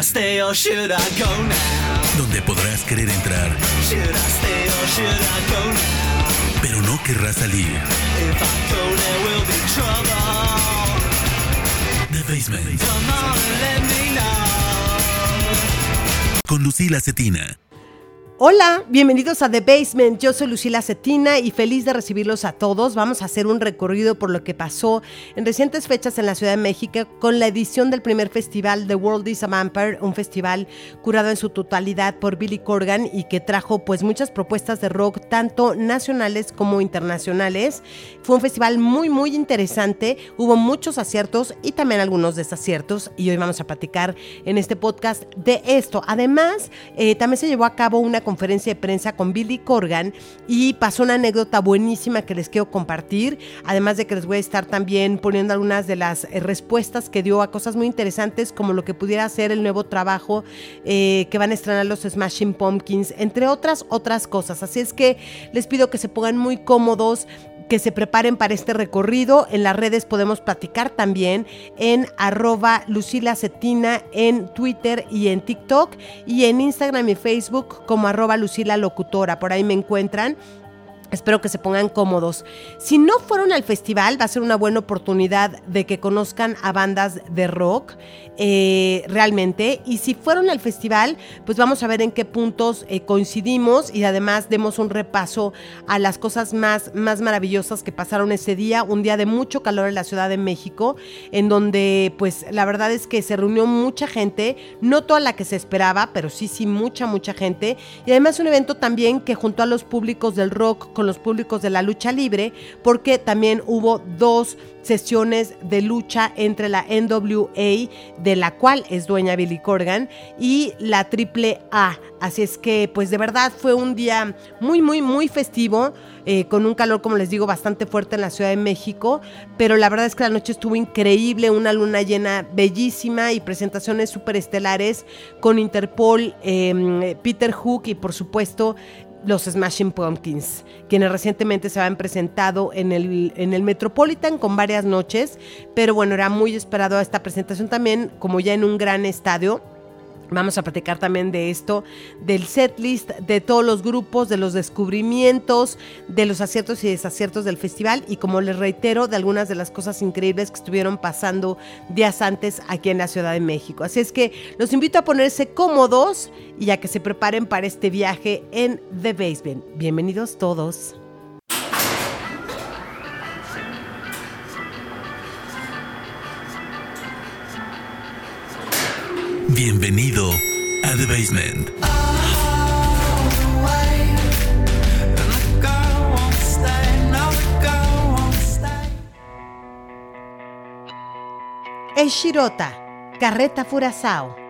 I stay or should I go now? donde podrás querer entrar, Should I stay or should I go now? pero no querrás salir. If I go, there will be trouble. The Basement, Come on let me know. con Lucila Cetina. Hola, bienvenidos a The Basement. Yo soy Lucila Cetina y feliz de recibirlos a todos. Vamos a hacer un recorrido por lo que pasó en recientes fechas en la Ciudad de México con la edición del primer festival The World is a Vampire, un festival curado en su totalidad por Billy Corgan y que trajo pues muchas propuestas de rock tanto nacionales como internacionales. Fue un festival muy muy interesante, hubo muchos aciertos y también algunos desaciertos y hoy vamos a platicar en este podcast de esto. Además, eh, también se llevó a cabo una conferencia de prensa con Billy Corgan y pasó una anécdota buenísima que les quiero compartir, además de que les voy a estar también poniendo algunas de las eh, respuestas que dio a cosas muy interesantes como lo que pudiera ser el nuevo trabajo eh, que van a estrenar los Smashing Pumpkins, entre otras otras cosas. Así es que les pido que se pongan muy cómodos, que se preparen para este recorrido. En las redes podemos platicar también en arroba en Twitter y en TikTok y en Instagram y Facebook como arroba Lucila Locutora. Por ahí me encuentran. Espero que se pongan cómodos. Si no fueron al festival, va a ser una buena oportunidad de que conozcan a bandas de rock eh, realmente. Y si fueron al festival, pues vamos a ver en qué puntos eh, coincidimos y además demos un repaso a las cosas más, más maravillosas que pasaron ese día. Un día de mucho calor en la Ciudad de México, en donde pues la verdad es que se reunió mucha gente, no toda la que se esperaba, pero sí, sí, mucha, mucha gente. Y además un evento también que juntó a los públicos del rock con los públicos de la lucha libre, porque también hubo dos sesiones de lucha entre la NWA, de la cual es dueña Billy Corgan, y la AAA. Así es que, pues de verdad fue un día muy, muy, muy festivo, eh, con un calor, como les digo, bastante fuerte en la Ciudad de México, pero la verdad es que la noche estuvo increíble, una luna llena bellísima y presentaciones súper estelares con Interpol, eh, Peter Hook y por supuesto los Smashing Pumpkins, quienes recientemente se habían presentado en el, en el Metropolitan con varias noches, pero bueno, era muy esperado esta presentación también, como ya en un gran estadio. Vamos a platicar también de esto, del setlist, de todos los grupos, de los descubrimientos, de los aciertos y desaciertos del festival y como les reitero, de algunas de las cosas increíbles que estuvieron pasando días antes aquí en la Ciudad de México. Así es que los invito a ponerse cómodos y a que se preparen para este viaje en The Basement. Bienvenidos todos. Bienvenido a The Basement. El Shirota, Carreta Furazao.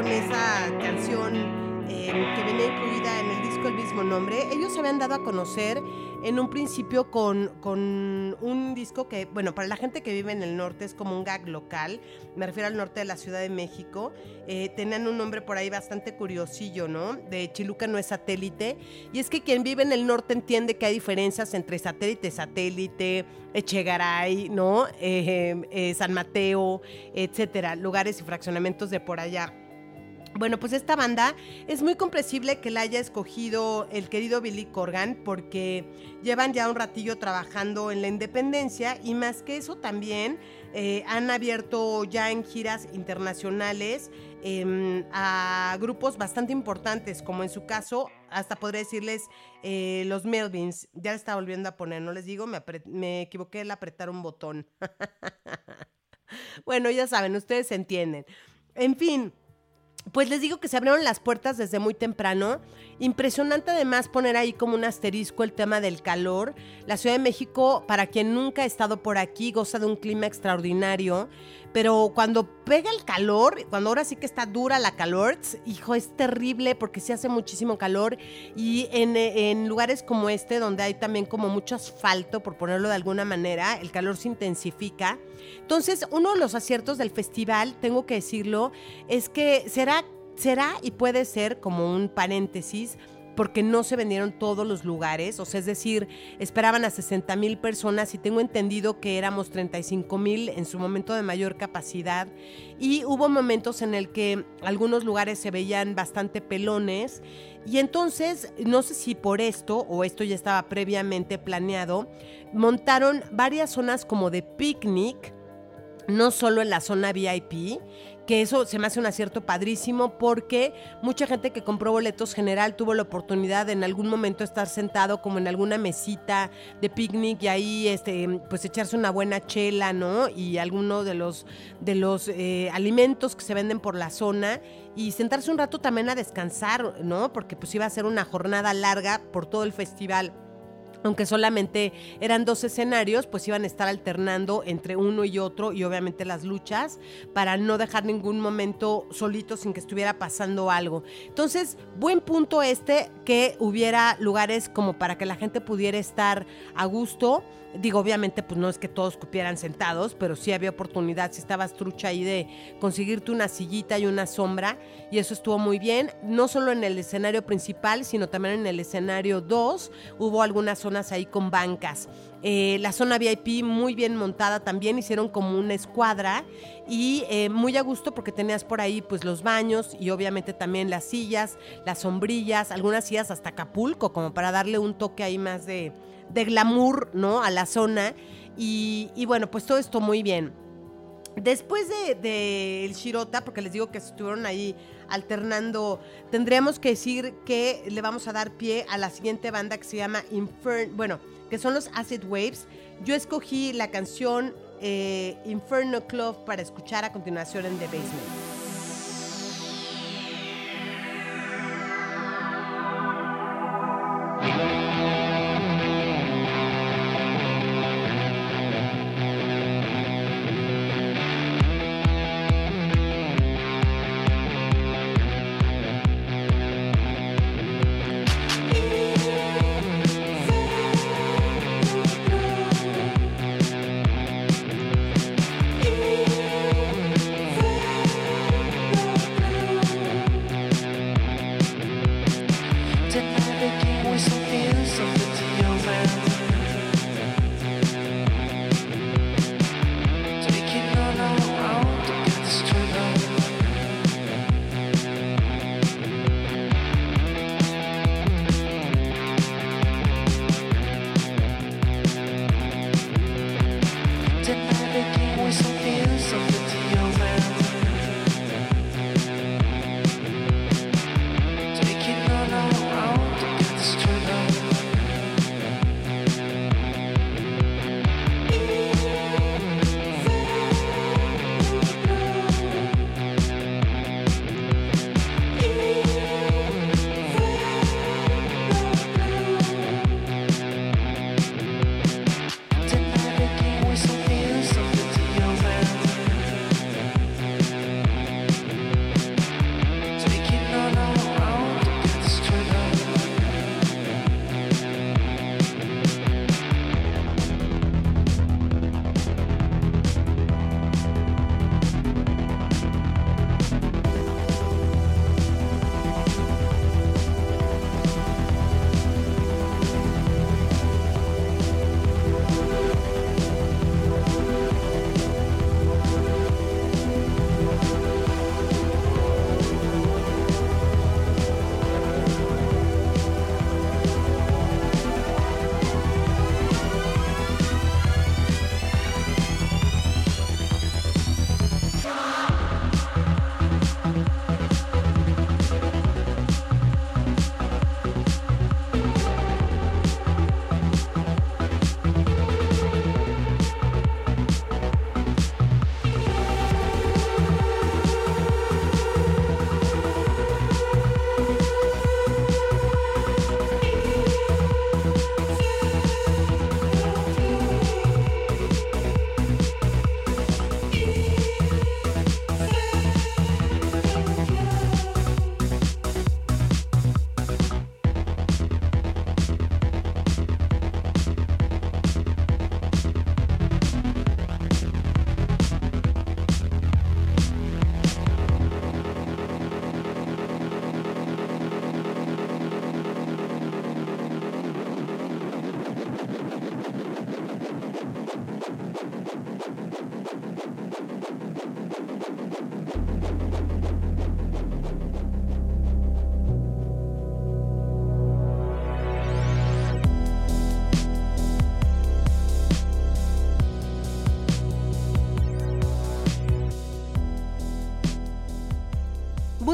Con esa canción eh, que venía incluida en el disco El mismo nombre. Ellos se habían dado a conocer en un principio con, con un disco que, bueno, para la gente que vive en el norte es como un gag local. Me refiero al norte de la Ciudad de México. Eh, tenían un nombre por ahí bastante curiosillo, ¿no? De Chiluca no es satélite. Y es que quien vive en el norte entiende que hay diferencias entre satélite, satélite, Echegaray, ¿no? Eh, San Mateo, etcétera, lugares y fraccionamientos de por allá. Bueno, pues esta banda es muy comprensible que la haya escogido el querido Billy Corgan porque llevan ya un ratillo trabajando en la independencia y más que eso también eh, han abierto ya en giras internacionales eh, a grupos bastante importantes, como en su caso, hasta podría decirles eh, los Melvins. Ya le estaba volviendo a poner, no les digo, me, me equivoqué al apretar un botón. bueno, ya saben, ustedes entienden. En fin. Pues les digo que se abrieron las puertas desde muy temprano. Impresionante además poner ahí como un asterisco el tema del calor. La Ciudad de México, para quien nunca ha estado por aquí, goza de un clima extraordinario. Pero cuando pega el calor, cuando ahora sí que está dura la calor, hijo, es terrible porque se hace muchísimo calor. Y en, en lugares como este, donde hay también como mucho asfalto, por ponerlo de alguna manera, el calor se intensifica. Entonces, uno de los aciertos del festival, tengo que decirlo, es que será, será y puede ser como un paréntesis porque no se vendieron todos los lugares, o sea, es decir, esperaban a 60 mil personas y tengo entendido que éramos 35 mil en su momento de mayor capacidad. Y hubo momentos en el que algunos lugares se veían bastante pelones. Y entonces, no sé si por esto o esto ya estaba previamente planeado, montaron varias zonas como de picnic, no solo en la zona VIP, que eso se me hace un acierto padrísimo porque mucha gente que compró boletos general tuvo la oportunidad en algún momento estar sentado como en alguna mesita de picnic y ahí este pues echarse una buena chela, ¿no? Y alguno de los de los eh, alimentos que se venden por la zona y sentarse un rato también a descansar, ¿no? Porque pues iba a ser una jornada larga por todo el festival aunque solamente eran dos escenarios, pues iban a estar alternando entre uno y otro y obviamente las luchas para no dejar ningún momento solito sin que estuviera pasando algo. Entonces, buen punto este que hubiera lugares como para que la gente pudiera estar a gusto. Digo, obviamente, pues no es que todos cupieran sentados, pero sí había oportunidad, si estabas trucha ahí, de conseguirte una sillita y una sombra, y eso estuvo muy bien, no solo en el escenario principal, sino también en el escenario 2, hubo algunas ahí con bancas. Eh, la zona VIP muy bien montada también, hicieron como una escuadra y eh, muy a gusto porque tenías por ahí pues los baños y obviamente también las sillas, las sombrillas, algunas sillas hasta Acapulco, como para darle un toque ahí más de, de glamour, ¿no? A la zona. Y, bueno, pues todo esto muy bien. Después del de, el Shirota, porque les digo que estuvieron ahí alternando. Tendríamos que decir que le vamos a dar pie a la siguiente banda que se llama Inferno, bueno, que son los Acid Waves. Yo escogí la canción eh, Inferno Club para escuchar a continuación en The Basement.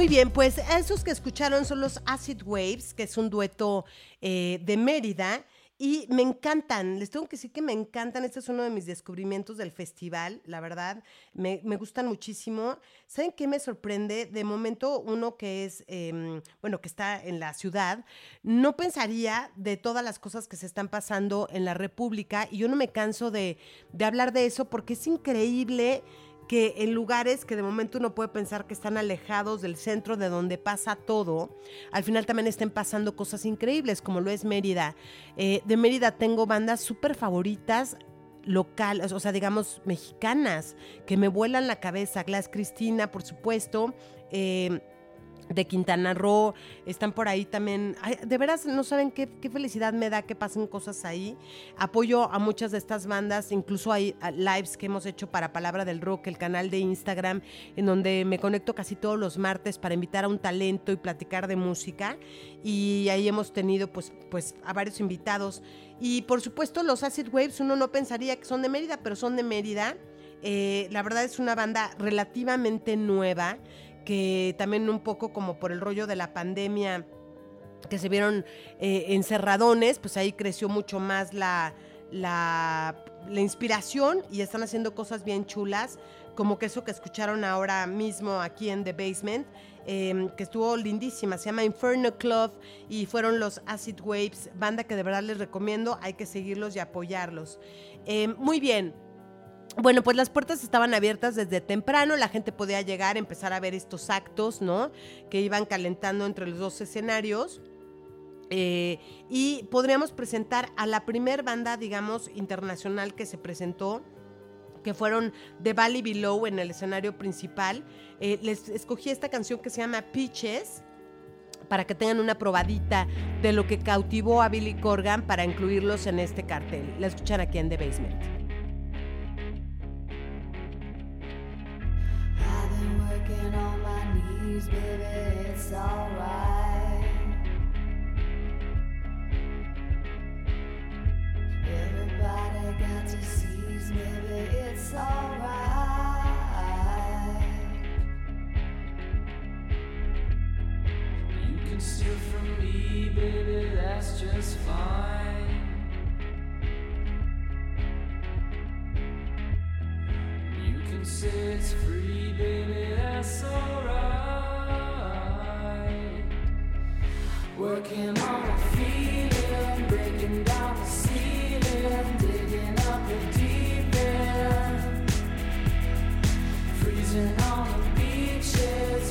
Bien, pues esos que escucharon son los Acid Waves, que es un dueto eh, de Mérida. Y me encantan, les tengo que decir que me encantan. Este es uno de mis descubrimientos del festival, la verdad. Me, me gustan muchísimo. ¿Saben qué me sorprende? De momento, uno que es, eh, bueno, que está en la ciudad, no pensaría de todas las cosas que se están pasando en la República. Y yo no me canso de, de hablar de eso porque es increíble que en lugares que de momento uno puede pensar que están alejados del centro de donde pasa todo, al final también estén pasando cosas increíbles, como lo es Mérida. Eh, de Mérida tengo bandas súper favoritas locales, o sea, digamos, mexicanas, que me vuelan la cabeza. Glass Cristina, por supuesto. Eh, de Quintana Roo, están por ahí también. De veras, no saben qué, qué, felicidad me da que pasen cosas ahí. Apoyo a muchas de estas bandas, incluso hay lives que hemos hecho para Palabra del Rock, el canal de Instagram, en donde me conecto casi todos los martes para invitar a un talento y platicar de música. Y ahí hemos tenido pues, pues a varios invitados. Y por supuesto, los Acid Waves, uno no pensaría que son de Mérida, pero son de Mérida. Eh, la verdad es una banda relativamente nueva que también un poco como por el rollo de la pandemia que se vieron eh, encerradones, pues ahí creció mucho más la, la, inspiración y están haciendo cosas bien chulas, como que eso que escucharon ahora mismo aquí en The Basement, eh, que estuvo lindísima, se llama Inferno Club y fueron los Acid Waves, banda que de verdad les recomiendo, hay que seguirlos y apoyarlos. Eh, muy bien, bueno, pues las puertas estaban abiertas desde temprano, la gente podía llegar, empezar a ver estos actos, ¿no? Que iban calentando entre los dos escenarios. Eh, y podríamos presentar a la primer banda, digamos, internacional que se presentó, que fueron The Valley Below en el escenario principal. Eh, les escogí esta canción que se llama Peaches para que tengan una probadita de lo que cautivó a Billy Corgan para incluirlos en este cartel. La escuchan aquí en The Basement. Baby, it's alright. Everybody got it's alright. You can steal from me, baby, that's just fine. You can say it's free, baby, that's alright. Working on a feeling, breaking down the ceiling, digging up the deep end. Freezing on the beaches,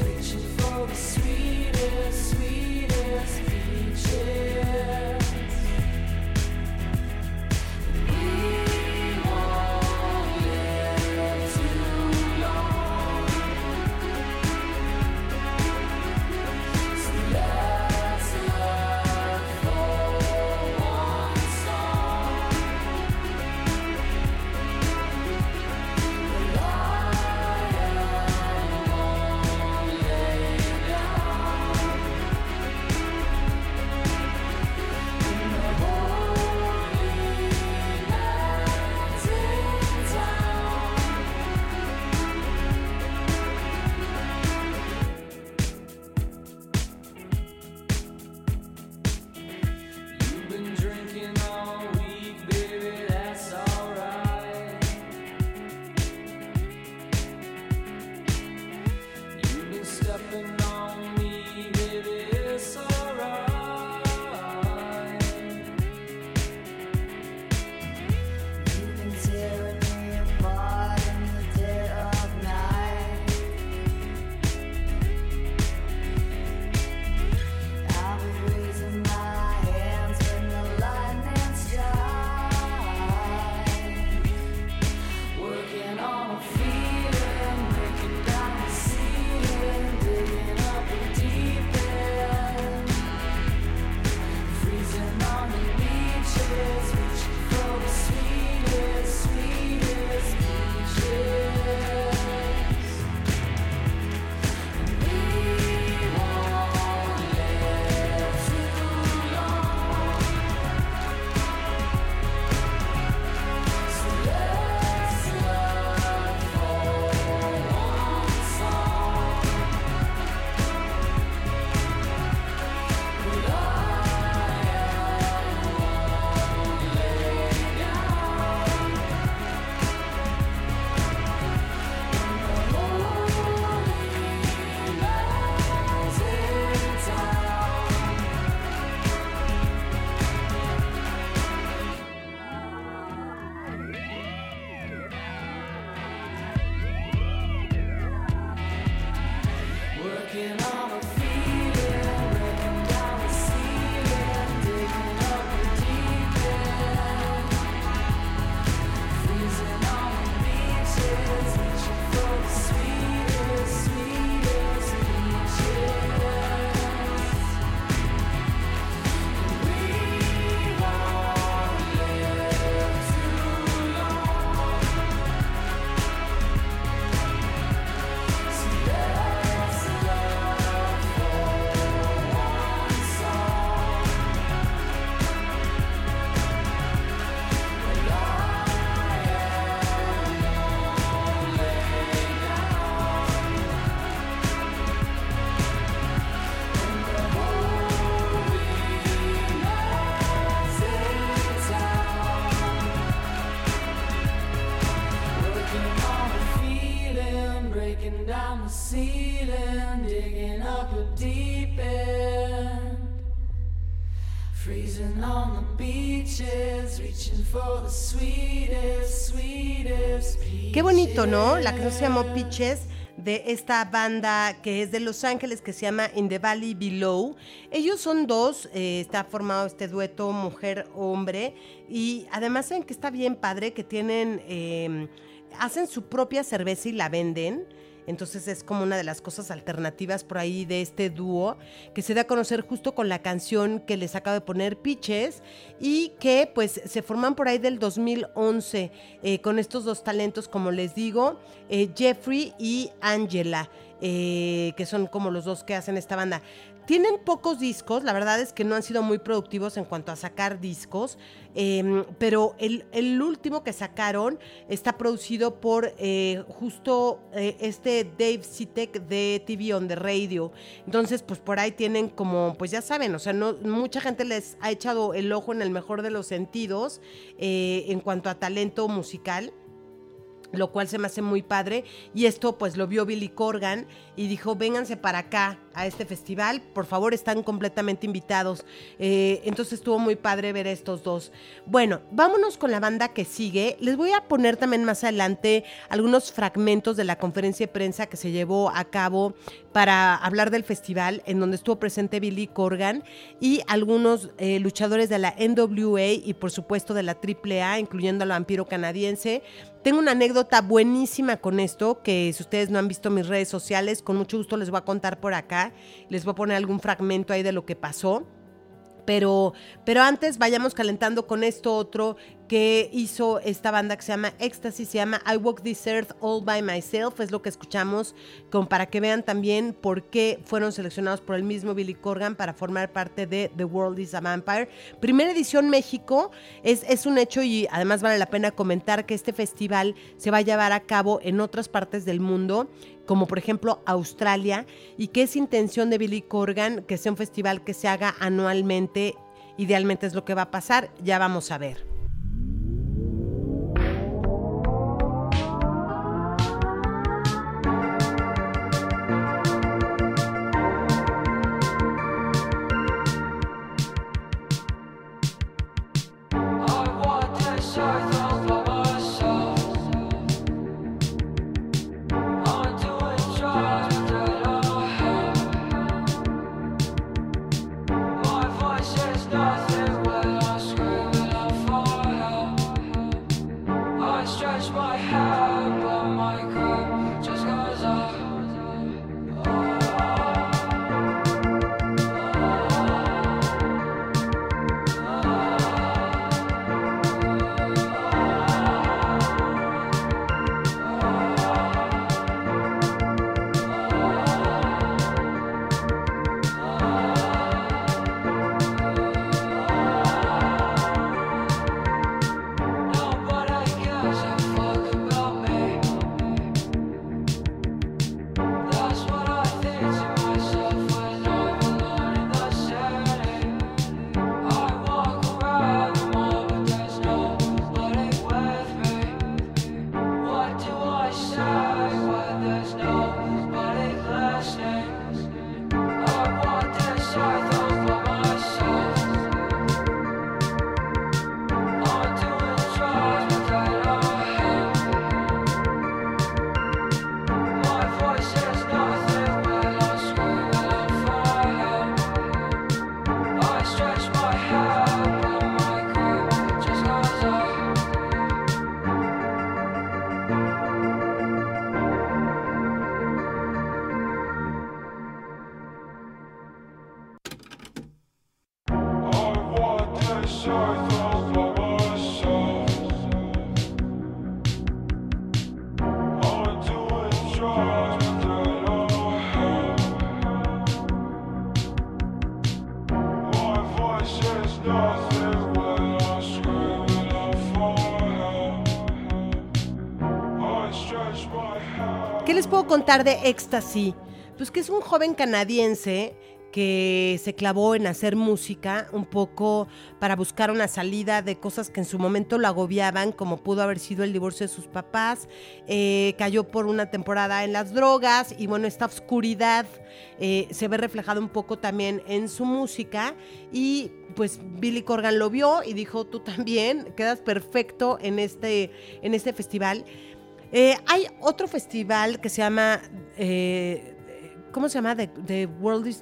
Qué bonito, ¿no? La canción se llamó Pitches de esta banda que es de Los Ángeles que se llama In the Valley Below. Ellos son dos, eh, está formado este dueto mujer-hombre y además saben que está bien padre que tienen, eh, hacen su propia cerveza y la venden. Entonces es como una de las cosas alternativas por ahí de este dúo que se da a conocer justo con la canción que les acabo de poner Pitches y que pues se forman por ahí del 2011 eh, con estos dos talentos como les digo, eh, Jeffrey y Angela, eh, que son como los dos que hacen esta banda. Tienen pocos discos, la verdad es que no han sido muy productivos en cuanto a sacar discos, eh, pero el, el, último que sacaron está producido por eh, justo eh, este Dave Sitek de TV on the Radio. Entonces, pues por ahí tienen como, pues ya saben, o sea, no, mucha gente les ha echado el ojo en el mejor de los sentidos en cuanto a talento musical lo cual se me hace muy padre. Y esto pues lo vio Billy Corgan y dijo, vénganse para acá a este festival, por favor están completamente invitados. Eh, entonces estuvo muy padre ver estos dos. Bueno, vámonos con la banda que sigue. Les voy a poner también más adelante algunos fragmentos de la conferencia de prensa que se llevó a cabo para hablar del festival, en donde estuvo presente Billy Corgan y algunos eh, luchadores de la NWA y por supuesto de la AAA, incluyendo al vampiro canadiense. Tengo una anécdota buenísima con esto, que si ustedes no han visto mis redes sociales, con mucho gusto les voy a contar por acá. Les voy a poner algún fragmento ahí de lo que pasó. Pero, pero antes vayamos calentando con esto otro que hizo esta banda que se llama Ecstasy, se llama I Walk This Earth All By Myself, es lo que escuchamos, como para que vean también por qué fueron seleccionados por el mismo Billy Corgan para formar parte de The World is a Vampire. Primera edición México, es, es un hecho y además vale la pena comentar que este festival se va a llevar a cabo en otras partes del mundo como por ejemplo Australia, y que es intención de Billy Corgan que sea un festival que se haga anualmente, idealmente es lo que va a pasar, ya vamos a ver. Contar de Ecstasy? Pues que es un joven canadiense que se clavó en hacer música un poco para buscar una salida de cosas que en su momento lo agobiaban, como pudo haber sido el divorcio de sus papás, eh, cayó por una temporada en las drogas y bueno, esta oscuridad eh, se ve reflejada un poco también en su música y pues Billy Corgan lo vio y dijo, tú también quedas perfecto en este, en este festival. Eh, hay otro festival que se llama eh, ¿cómo se llama? The, World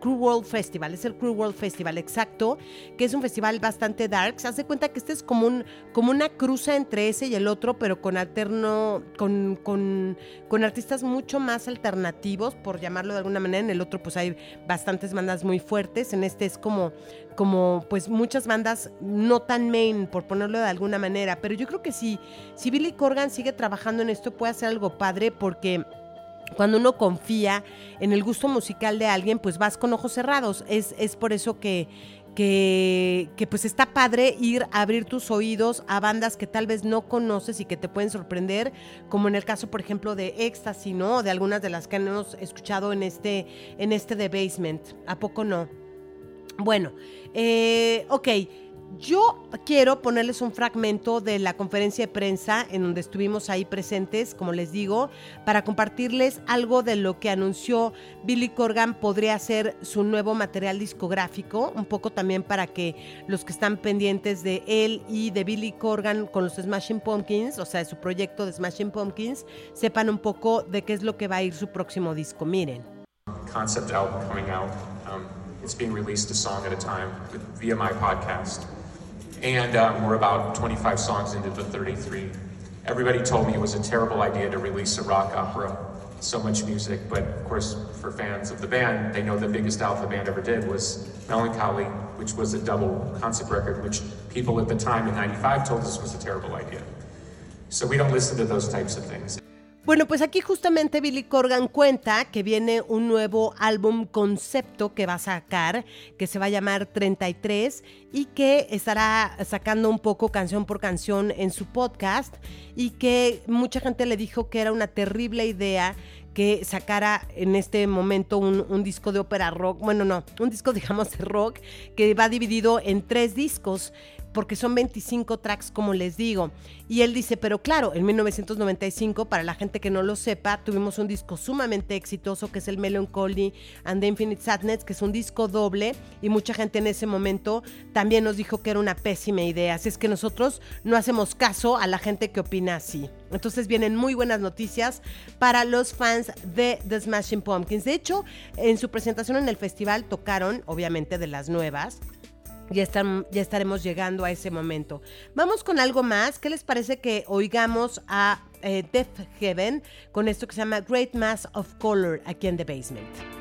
Crew World Festival, es el Crew World Festival, exacto, que es un festival bastante dark. Se hace cuenta que este es como, un, como una cruza entre ese y el otro, pero con alterno, con, con, con artistas mucho más alternativos, por llamarlo de alguna manera. En el otro, pues hay bastantes bandas muy fuertes. En este es como, como pues muchas bandas no tan main, por ponerlo de alguna manera. Pero yo creo que si, si Billy Corgan sigue trabajando en esto, puede hacer algo padre porque cuando uno confía en el gusto musical de alguien, pues vas con ojos cerrados. Es, es por eso que, que, pues está padre ir a abrir tus oídos a bandas que tal vez no conoces y que te pueden sorprender, como en el caso, por ejemplo, de Ecstasy, ¿no? De algunas de las que hemos escuchado en este, en este The Basement. ¿A poco no? Bueno, eh, ok. Yo quiero ponerles un fragmento de la conferencia de prensa en donde estuvimos ahí presentes, como les digo, para compartirles algo de lo que anunció Billy Corgan podría ser su nuevo material discográfico, un poco también para que los que están pendientes de él y de Billy Corgan con los Smashing Pumpkins, o sea, de su proyecto de Smashing Pumpkins, sepan un poco de qué es lo que va a ir su próximo disco. Miren. Concept album coming out. Um, it's being released a song at a time via my podcast. And um, we're about 25 songs into the 33. Everybody told me it was a terrible idea to release a rock opera, so much music, but of course, for fans of the band, they know the biggest album the band ever did was Melancholy, which was a double concept record, which people at the time in 95 told us was a terrible idea. So we don't listen to those types of things. Bueno, pues aquí justamente Billy Corgan cuenta que viene un nuevo álbum concepto que va a sacar, que se va a llamar 33 y que estará sacando un poco canción por canción en su podcast y que mucha gente le dijo que era una terrible idea que sacara en este momento un, disco de ópera rock, bueno, no, un disco digamos de rock que va dividido en tres discos porque son 25 tracks, como les digo. Y él dice, pero claro, en 1995, para la gente que no lo sepa, tuvimos un disco sumamente exitoso que es el Melancholy and the Infinite Sadness, que es un disco doble, y mucha gente en ese momento también nos dijo que era una pésima idea. Así es que nosotros no hacemos caso a la gente que opina así. Entonces vienen muy buenas noticias para los fans de The Smashing Pumpkins. De hecho, en su presentación en el festival tocaron, obviamente, de las nuevas ya, están, ya estaremos llegando a ese momento. Vamos con algo más. ¿Qué les parece que oigamos a eh, Death Heaven con esto que se llama Great Mass of Color aquí en The Basement?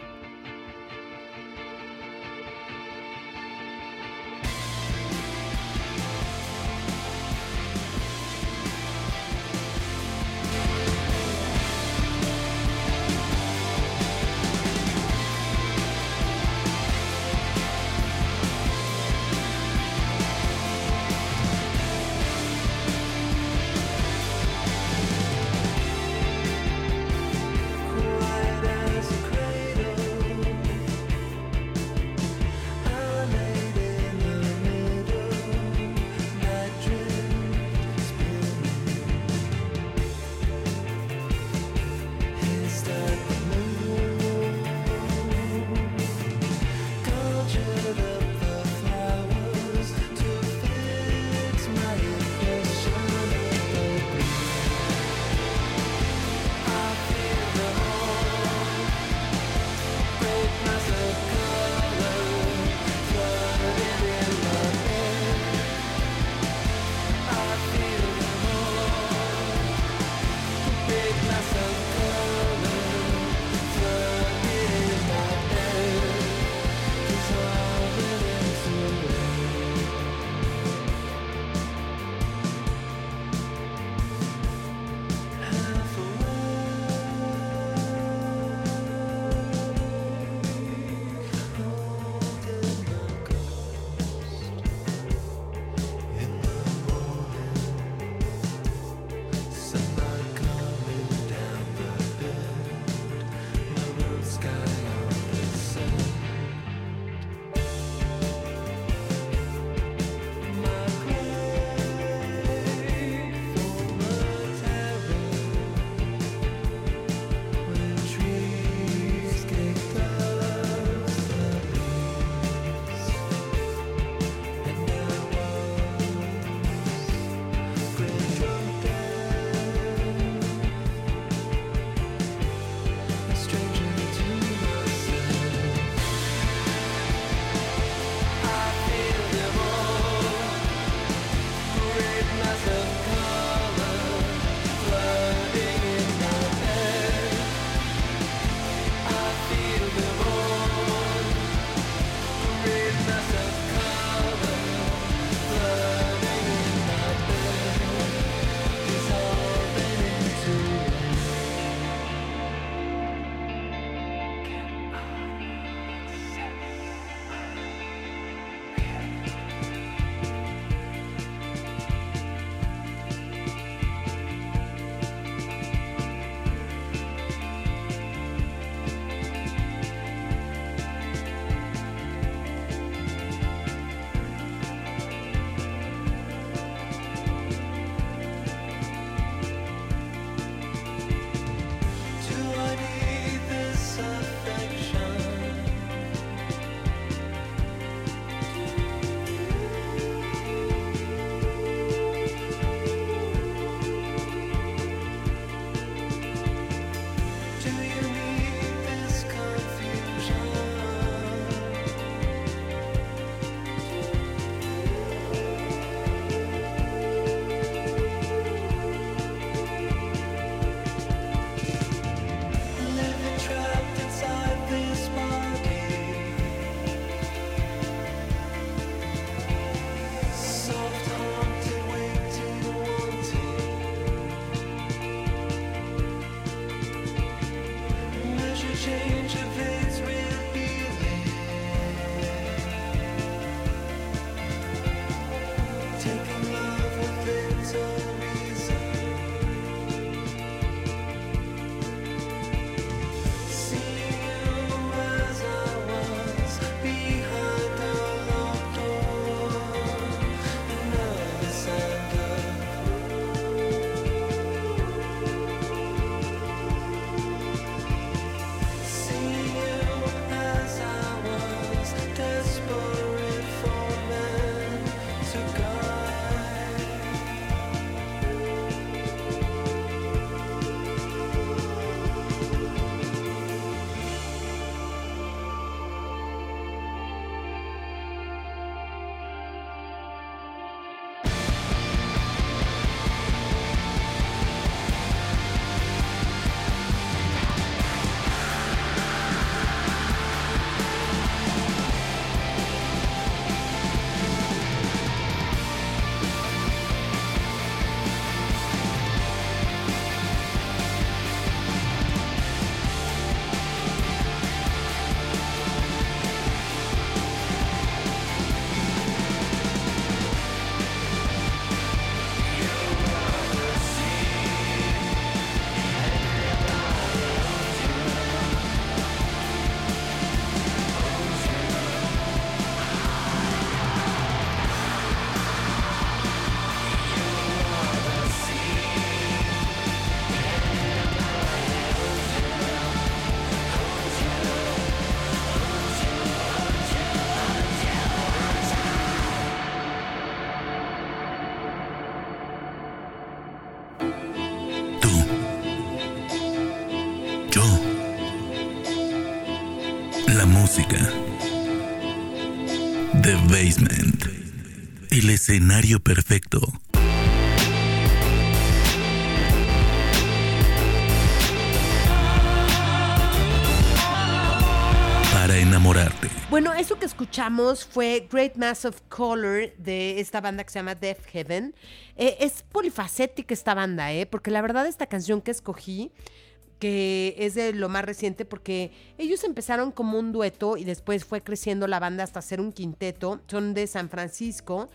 The Basement. El escenario perfecto. Para enamorarte. Bueno, eso que escuchamos fue Great Mass of Color de esta banda que se llama Death Heaven. Eh, es polifacética esta banda, ¿eh? Porque la verdad esta canción que escogí, que es de lo más reciente, porque ellos empezaron como un dueto y después fue creciendo la banda hasta ser un quinteto. Son de San Francisco.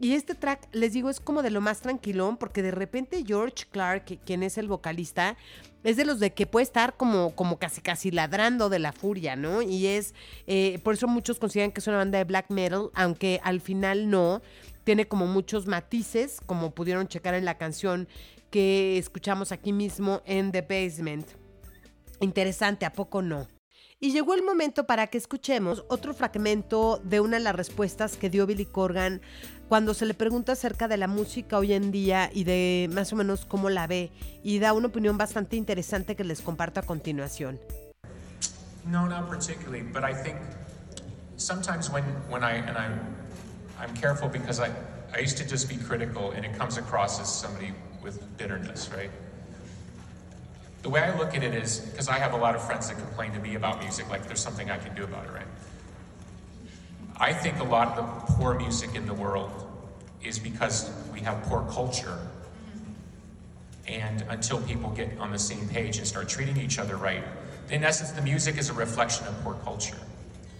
Y este track, les digo, es como de lo más tranquilón, porque de repente George Clark, quien es el vocalista, es de los de que puede estar como, como casi casi ladrando de la furia, ¿no? Y es, eh, por eso muchos consideran que es una banda de black metal, aunque al final no. Tiene como muchos matices, como pudieron checar en la canción que escuchamos aquí mismo en The Basement. Interesante, ¿a poco no? Y llegó el momento para que escuchemos otro fragmento de una de las respuestas que dio Billy Corgan cuando se le pregunta acerca de la música hoy en día y de más o menos cómo la ve. Y da una opinión bastante interesante que les comparto a continuación. No, not particularly, but I think sometimes when, when I, and I'm, I'm careful because I, I used to just be critical and it comes across as somebody with bitterness, right? The way I look at it is, because I have a lot of friends that complain to me about music, like there's something I can do about it, right? I think a lot of the poor music in the world is because we have poor culture and until people get on the same page and start treating each other right, in essence, the music is a reflection of poor culture.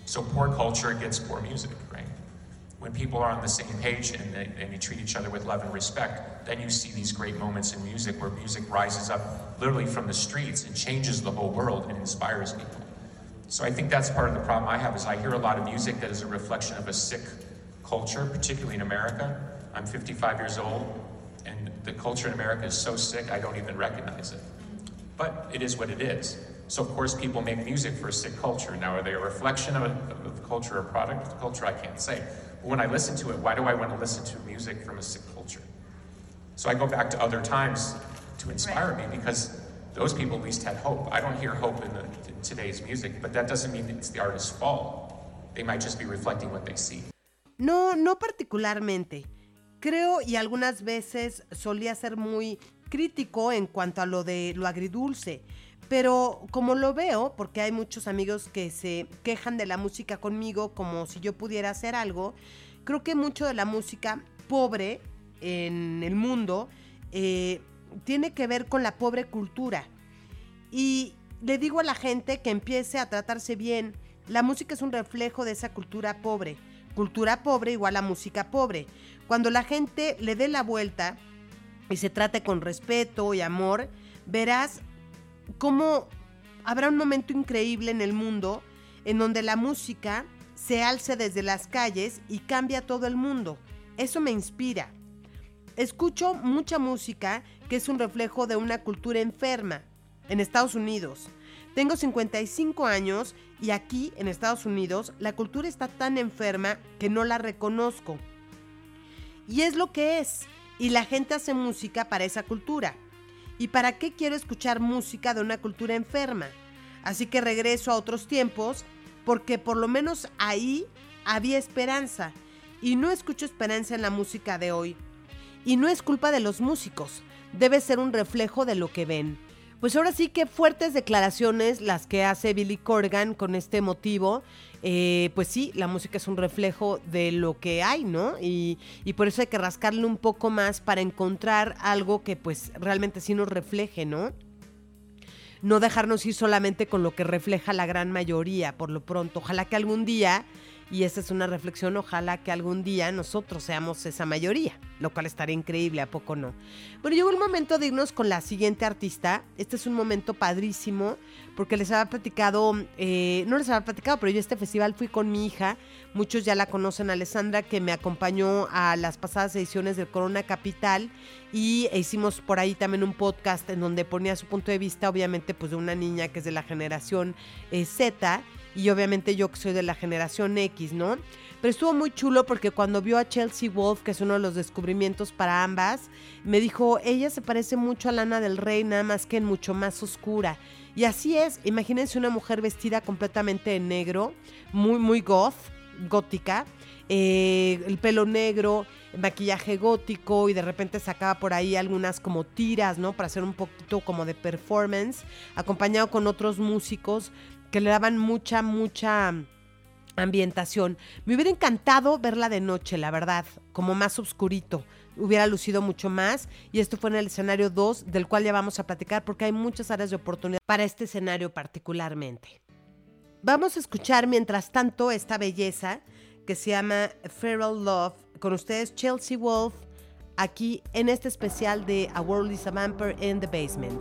So poor culture gets poor music? When people are on the same page and they, and treat each other with love and respect, then you see these great moments in music where music rises up literally from the streets and changes the whole world and inspires people. So I think that's part of the problem I have is I hear a lot of music that is a reflection of a sick culture, particularly in America. I'm 55 years old, and the culture in America is so sick I don't even recognize it. But it is what it is. So of course people make music for a sick culture. Now are they a reflection of, a, of the culture or product of the culture? I can't say. But when I listen to it, why do I want to listen to music from a sick culture? So I go back to other times to inspire me because those people at least had hope. I don't hear hope in, the, in today's music, but that doesn't mean it's the artist's fault. They might just be reflecting what they see. No, no particularmente. Creo y algunas veces solía ser muy crítico en cuanto a lo de lo agridulce. Pero como lo veo, porque hay muchos amigos que se quejan de la música conmigo como si yo pudiera hacer algo, creo que mucho de la música pobre en el mundo eh, tiene que ver con la pobre cultura. Y le digo a la gente que empiece a tratarse bien. La música es un reflejo de esa cultura pobre. Cultura pobre igual a música pobre. Cuando la gente le dé la vuelta y se trate con respeto y amor, verás cómo habrá un momento increíble en el mundo en donde la música se alce desde las calles y cambia todo el mundo. Eso me inspira. Escucho mucha música que es un reflejo de una cultura enferma en Estados Unidos. Tengo 55 años y aquí en Estados Unidos la cultura está tan enferma que no la reconozco. Y es lo que es. Y la gente hace música para esa cultura. ¿Y para qué quiero escuchar música de una cultura enferma? Así que regreso a otros tiempos porque por lo menos ahí había esperanza. Y no escucho esperanza en la música de hoy. Y no es culpa de los músicos, debe ser un reflejo de lo que ven. Pues ahora sí que fuertes declaraciones las que hace Billy Corgan con este motivo. Eh, pues sí, la música es un reflejo de lo que hay, ¿no? Y, y por eso hay que rascarle un poco más para encontrar algo que pues realmente sí nos refleje, ¿no? No dejarnos ir solamente con lo que refleja la gran mayoría, por lo pronto. Ojalá que algún día, y esta es una reflexión, ojalá que algún día nosotros seamos esa mayoría, lo cual estaría increíble, ¿a poco no? Bueno, llegó el momento de irnos con la siguiente artista. Este es un momento padrísimo, porque les había platicado, eh, no les había platicado, pero yo este festival fui con mi hija. Muchos ya la conocen, Alessandra, que me acompañó a las pasadas ediciones del Corona Capital y hicimos por ahí también un podcast en donde ponía su punto de vista, obviamente, pues de una niña que es de la generación eh, Z y obviamente yo que soy de la generación X, ¿no? Pero estuvo muy chulo porque cuando vio a Chelsea Wolf, que es uno de los descubrimientos para ambas, me dijo, ella se parece mucho a Lana del Rey, nada más que en mucho más oscura. Y así es, imagínense una mujer vestida completamente en negro, muy, muy goth, gótica, eh, el pelo negro, maquillaje gótico y de repente sacaba por ahí algunas como tiras, ¿no? Para hacer un poquito como de performance, acompañado con otros músicos que le daban mucha, mucha ambientación. Me hubiera encantado verla de noche, la verdad, como más oscurito. Hubiera lucido mucho más y esto fue en el escenario 2, del cual ya vamos a platicar porque hay muchas áreas de oportunidad para este escenario particularmente. Vamos a escuchar mientras tanto esta belleza que se llama Feral Love con ustedes Chelsea Wolf aquí en este especial de A World is a Vampire in the Basement.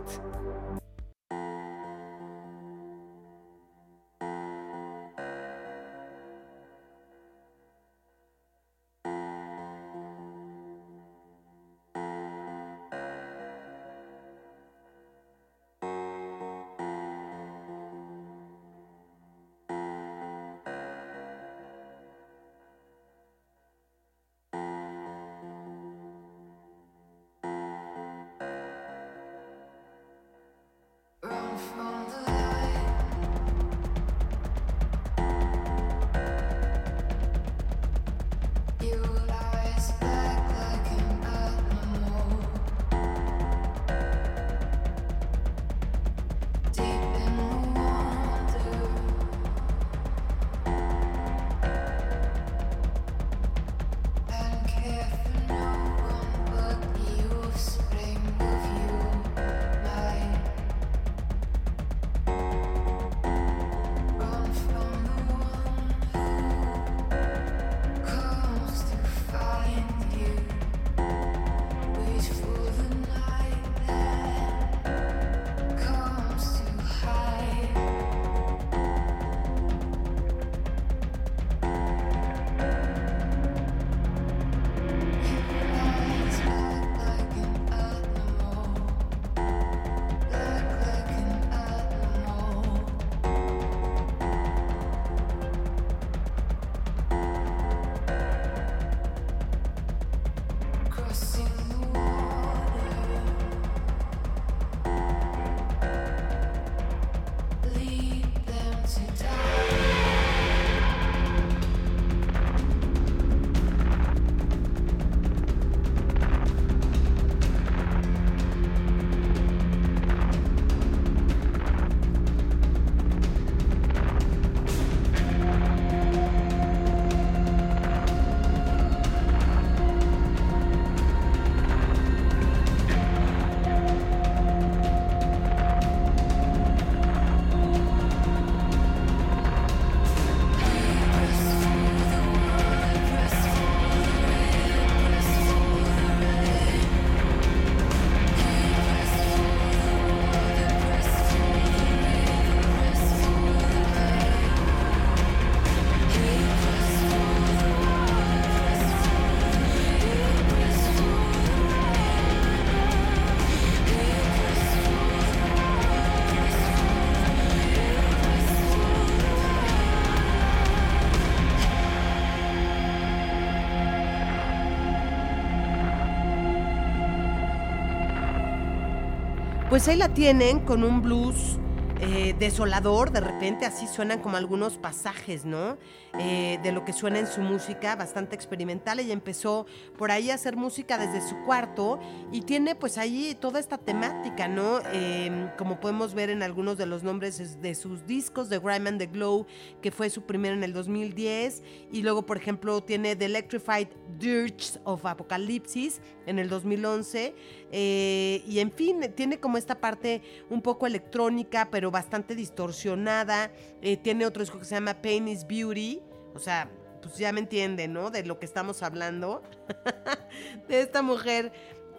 Pues ahí la tienen con un blues eh, desolador, de repente así suenan como algunos pasajes, ¿no? Eh, de lo que suena en su música, bastante experimental. Ella empezó por ahí a hacer música desde su cuarto y tiene pues ahí toda esta temática, ¿no? Eh, como podemos ver en algunos de los nombres es- de sus discos, The Grime and the Glow, que fue su primero en el 2010, y luego, por ejemplo, tiene The Electrified Dirge of Apocalypsis en el 2011, eh, y en fin, tiene como esta parte un poco electrónica, pero bastante distorsionada. Eh, tiene otro disco que se llama Pain is Beauty, o sea, pues ya me entienden, ¿no? De lo que estamos hablando. de esta mujer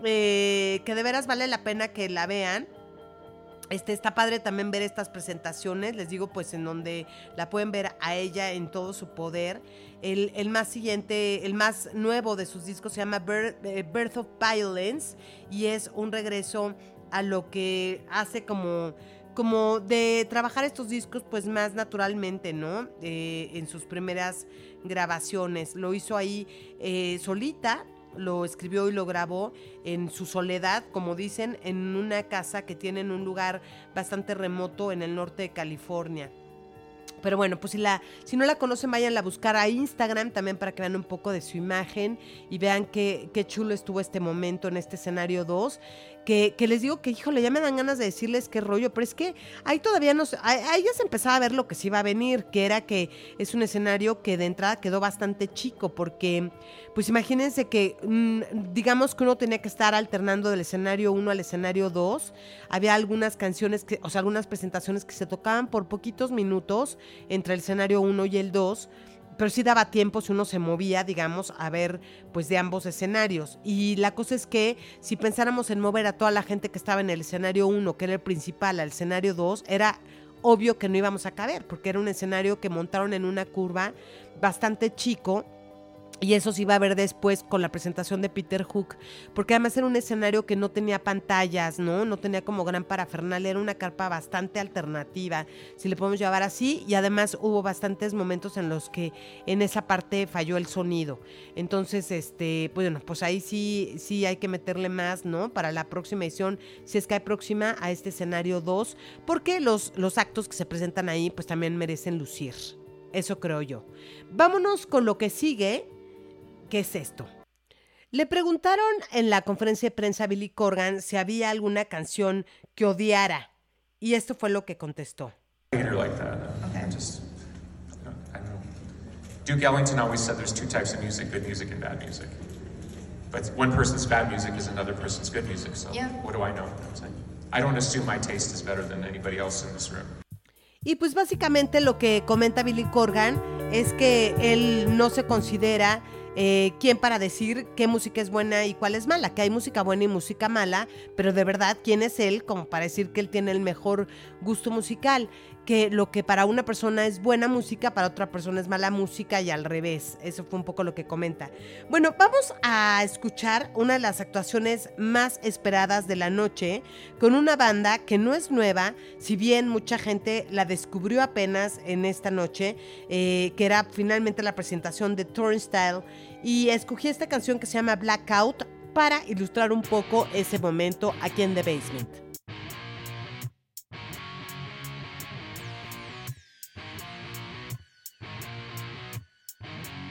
eh, que de veras vale la pena que la vean. Este, está padre también ver estas presentaciones, les digo, pues en donde la pueden ver a ella en todo su poder. El, el más siguiente, el más nuevo de sus discos se llama Birth, eh, Birth of Violence y es un regreso a lo que hace como como de trabajar estos discos pues más naturalmente, ¿no? Eh, en sus primeras grabaciones. Lo hizo ahí eh, solita, lo escribió y lo grabó en su soledad, como dicen, en una casa que tiene en un lugar bastante remoto en el norte de California. Pero bueno, pues si, la, si no la conocen, vayan a buscar a Instagram también para que vean un poco de su imagen y vean qué, qué chulo estuvo este momento en este escenario 2 que, que, les digo que, híjole, ya me dan ganas de decirles qué rollo, pero es que ahí todavía no ahí ya se empezaba a ver lo que se iba a venir, que era que es un escenario que de entrada quedó bastante chico, porque, pues imagínense que, mmm, digamos que uno tenía que estar alternando del escenario 1 al escenario 2, había algunas canciones, que, o sea, algunas presentaciones que se tocaban por poquitos minutos entre el escenario 1 y el 2, pero sí daba tiempo si uno se movía, digamos, a ver pues de ambos escenarios. Y la cosa es que si pensáramos en mover a toda la gente que estaba en el escenario 1, que era el principal, al escenario 2, era obvio que no íbamos a caber, porque era un escenario que montaron en una curva bastante chico y eso se iba a ver después con la presentación de Peter Hook, porque además era un escenario que no tenía pantallas, ¿no? No tenía como gran parafernalia, era una carpa bastante alternativa, si le podemos llamar así, y además hubo bastantes momentos en los que en esa parte falló el sonido. Entonces, este, pues bueno, pues ahí sí, sí hay que meterle más, ¿no? Para la próxima edición, si es que hay próxima a este escenario 2, porque los, los actos que se presentan ahí, pues también merecen lucir. Eso creo yo. Vámonos con lo que sigue, ¿Qué es esto? Le preguntaron en la conferencia de prensa a Billy Corgan si había alguna canción que odiara. Y esto fue lo que contestó. Duke Ellington always said there's two types of music good music and bad music. But one person's bad music is another person's good music. So yeah. what do I know? I don't assume my taste is better than anybody else in this room. Y pues básicamente lo que comenta Billy Corgan es que él no se considera eh, quién para decir qué música es buena y cuál es mala, que hay música buena y música mala, pero de verdad, ¿quién es él como para decir que él tiene el mejor gusto musical? Que lo que para una persona es buena música, para otra persona es mala música y al revés. Eso fue un poco lo que comenta. Bueno, vamos a escuchar una de las actuaciones más esperadas de la noche con una banda que no es nueva, si bien mucha gente la descubrió apenas en esta noche, eh, que era finalmente la presentación de Turnstile y escogí esta canción que se llama Blackout para ilustrar un poco ese momento aquí en The Basement.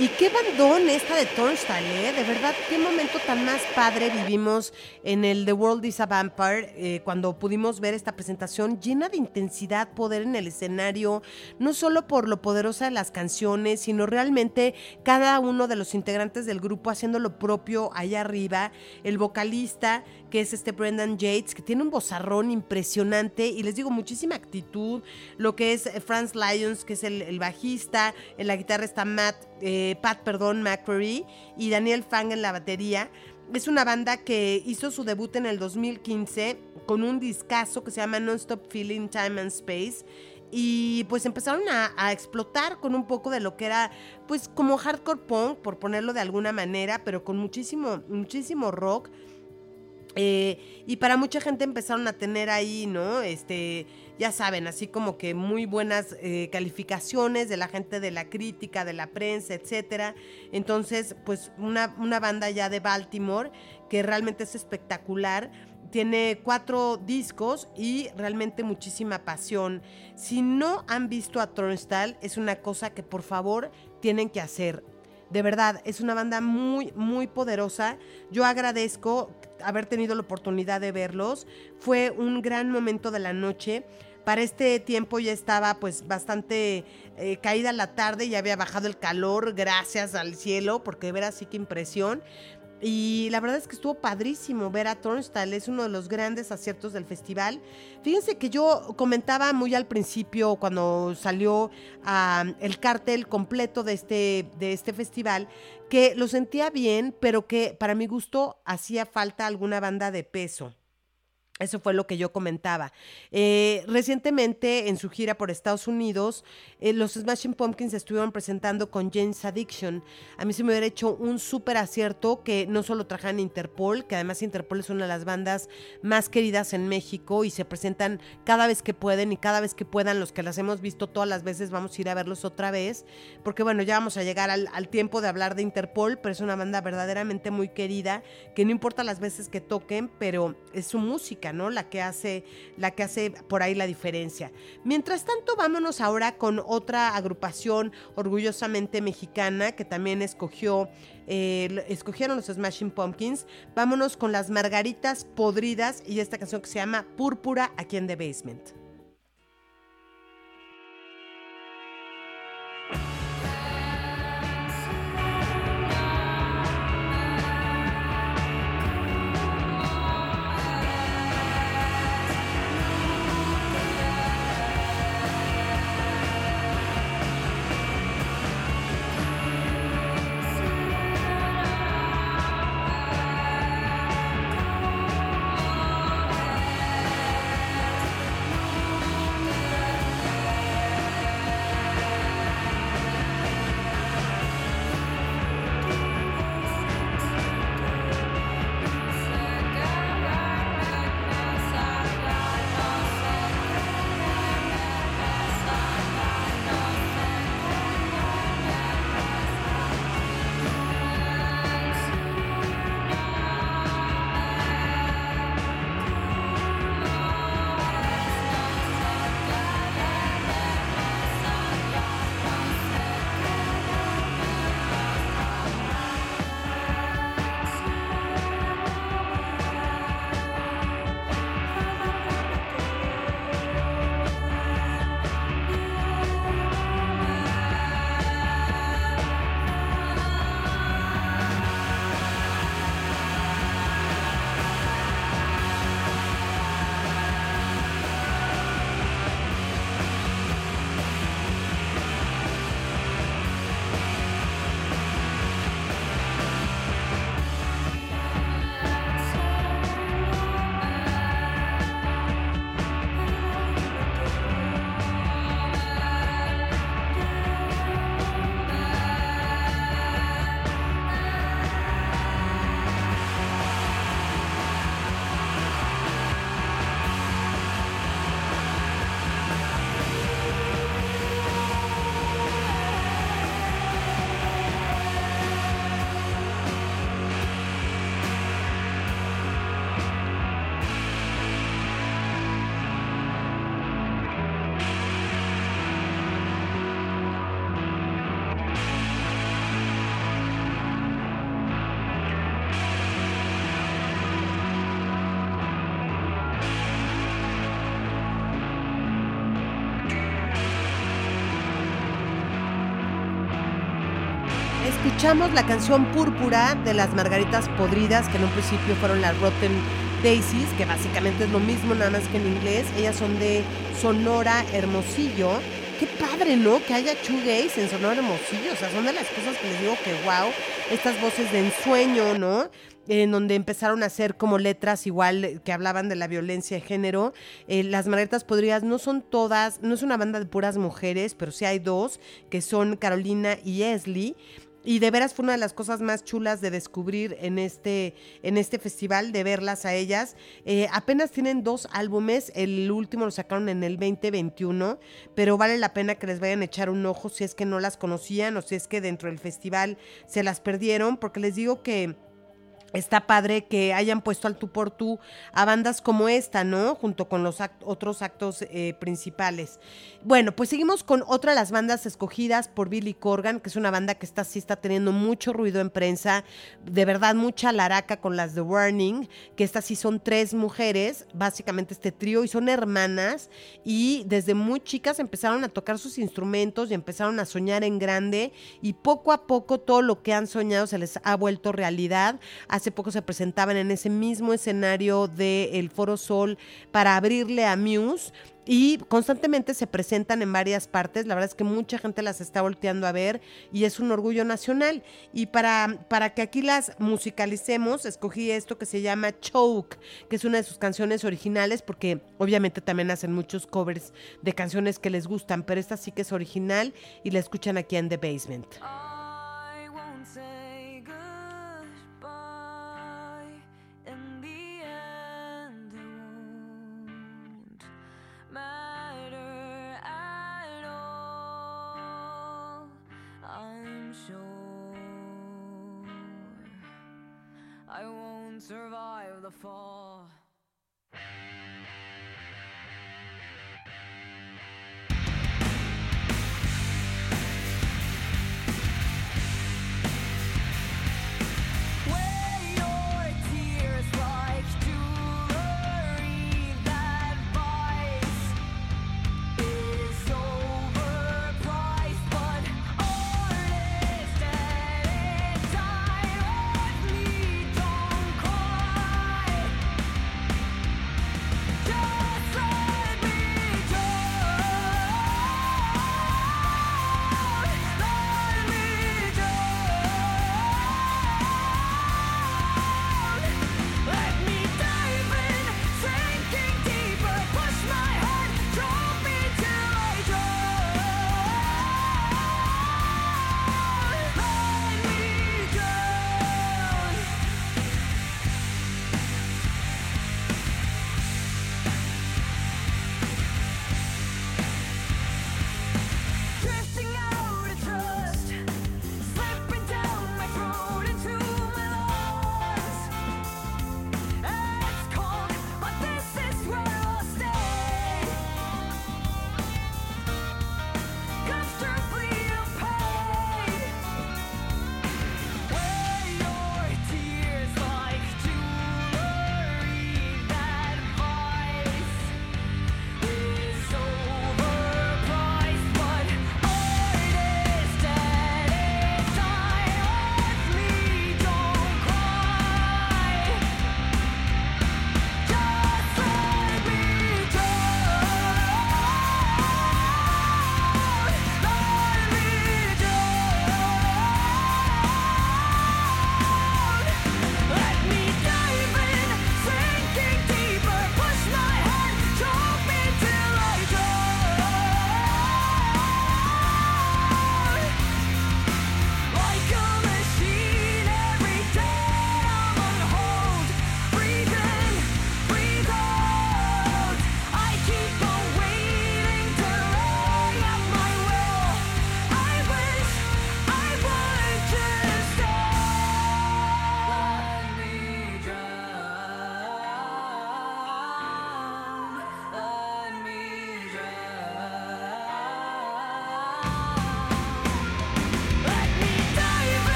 Y qué bandón esta de Turnstile, ¿eh? De verdad, qué momento tan más padre vivimos en el The World is a Vampire eh, cuando pudimos ver esta presentación llena de intensidad, poder en el escenario, no solo por lo poderosa de las canciones, sino realmente cada uno de los integrantes del grupo haciendo lo propio allá arriba. El vocalista, que es este Brendan Yates, que tiene un vozarrón impresionante y les digo, muchísima actitud. Lo que es eh, Franz Lyons, que es el, el bajista, en la guitarra está Matt. Eh, Pat, perdón, McCreary y Daniel Fang en la batería. Es una banda que hizo su debut en el 2015 con un discazo que se llama Non-Stop Feeling Time and Space. Y pues empezaron a, explotar con un poco de lo que era, pues como hardcore punk, por ponerlo de alguna manera, pero con muchísimo, muchísimo rock. Eh, y para mucha gente empezaron a tener ahí, ¿no? Este, ya saben, así como que muy buenas eh, calificaciones de la gente de la crítica, de la prensa, etcétera. Entonces, pues una, una banda ya de Baltimore que realmente es espectacular. Tiene cuatro discos y realmente muchísima pasión. Si no han visto a Turnstile, es una cosa que por favor tienen que hacer. De verdad, es una banda muy, muy poderosa. Yo agradezco haber tenido la oportunidad de verlos. Fue un gran momento de la noche. Para este tiempo ya estaba pues bastante eh, caída la tarde, ya había bajado el calor, gracias al cielo, porque ver así que impresión. Y la verdad es que estuvo padrísimo ver a Turnstile, es uno de los grandes aciertos del festival. Fíjense que yo comentaba muy al principio, cuando salió el cartel completo de este, de este festival, que lo sentía bien, pero que para mi gusto hacía falta alguna banda de peso. Eso fue lo que yo comentaba. Eh, recientemente, en su gira por Estados Unidos, eh, los Smashing Pumpkins estuvieron presentando con James Addiction. A mí se me hubiera hecho un súper acierto que no solo trajan Interpol, que además Interpol es una de las bandas más queridas en México y se presentan cada vez que pueden y cada vez que puedan, los que las hemos visto todas las veces, vamos a ir a verlos otra vez, porque bueno, ya vamos a llegar al, al tiempo de hablar de Interpol, pero es una banda verdaderamente muy querida, que no importa las veces que toquen, pero es su música. La que hace, la que hace por ahí la diferencia. Mientras tanto, vámonos ahora con otra agrupación orgullosamente mexicana que también escogió, eh, escogieron los Smashing Pumpkins. Vámonos con las Margaritas Podridas y esta canción que se llama Púrpura aquí en The Basement. Escuchamos la canción Púrpura de las Margaritas Podridas, que en un principio fueron las Rotten Daisies, que básicamente es lo mismo, nada más que en inglés. Ellas son de Sonora Hermosillo. Qué padre, ¿no? Que haya shoegaze en Sonora Hermosillo. O sea, son de las cosas que les digo que, wow, estas voces de ensueño, ¿no? en donde empezaron a hacer como letras igual que hablaban de la violencia de género. Eh, las Margaritas Podridas no son todas, no es una banda de puras mujeres, pero sí hay dos, que son Carolina y Esli. Y de veras fue una de las cosas más chulas de descubrir en este, en este festival, de verlas a ellas. Eh, apenas tienen dos álbumes, el último lo sacaron en el 2021, pero vale la pena que les vayan a echar un ojo si es que no las conocían o si es que dentro del festival se las perdieron, porque les digo que Está padre que hayan puesto al tú por tú a bandas como esta, ¿no? Junto con los otros actos eh, principales. Bueno, pues seguimos con otra de las bandas escogidas por Billy Corgan, que es una banda que está, sí está teniendo mucho ruido en prensa, de verdad mucha laraca con las The Warning, que estas sí son tres mujeres, básicamente este trío, y son hermanas, y desde muy chicas empezaron a tocar sus instrumentos y empezaron a soñar en grande, y poco a poco todo lo que han soñado se les ha vuelto realidad. Hace poco se presentaban en ese mismo escenario del Foro Sol para abrirle a Muse y constantemente se presentan en varias partes. La verdad es que mucha gente las está volteando a ver y es un orgullo nacional. Y para, para que aquí las musicalicemos, escogí esto que se llama Choke, que es una de sus canciones originales, porque obviamente también hacen muchos covers de canciones que les gustan, pero esta sí que es original y la escuchan aquí en The Basement. fall.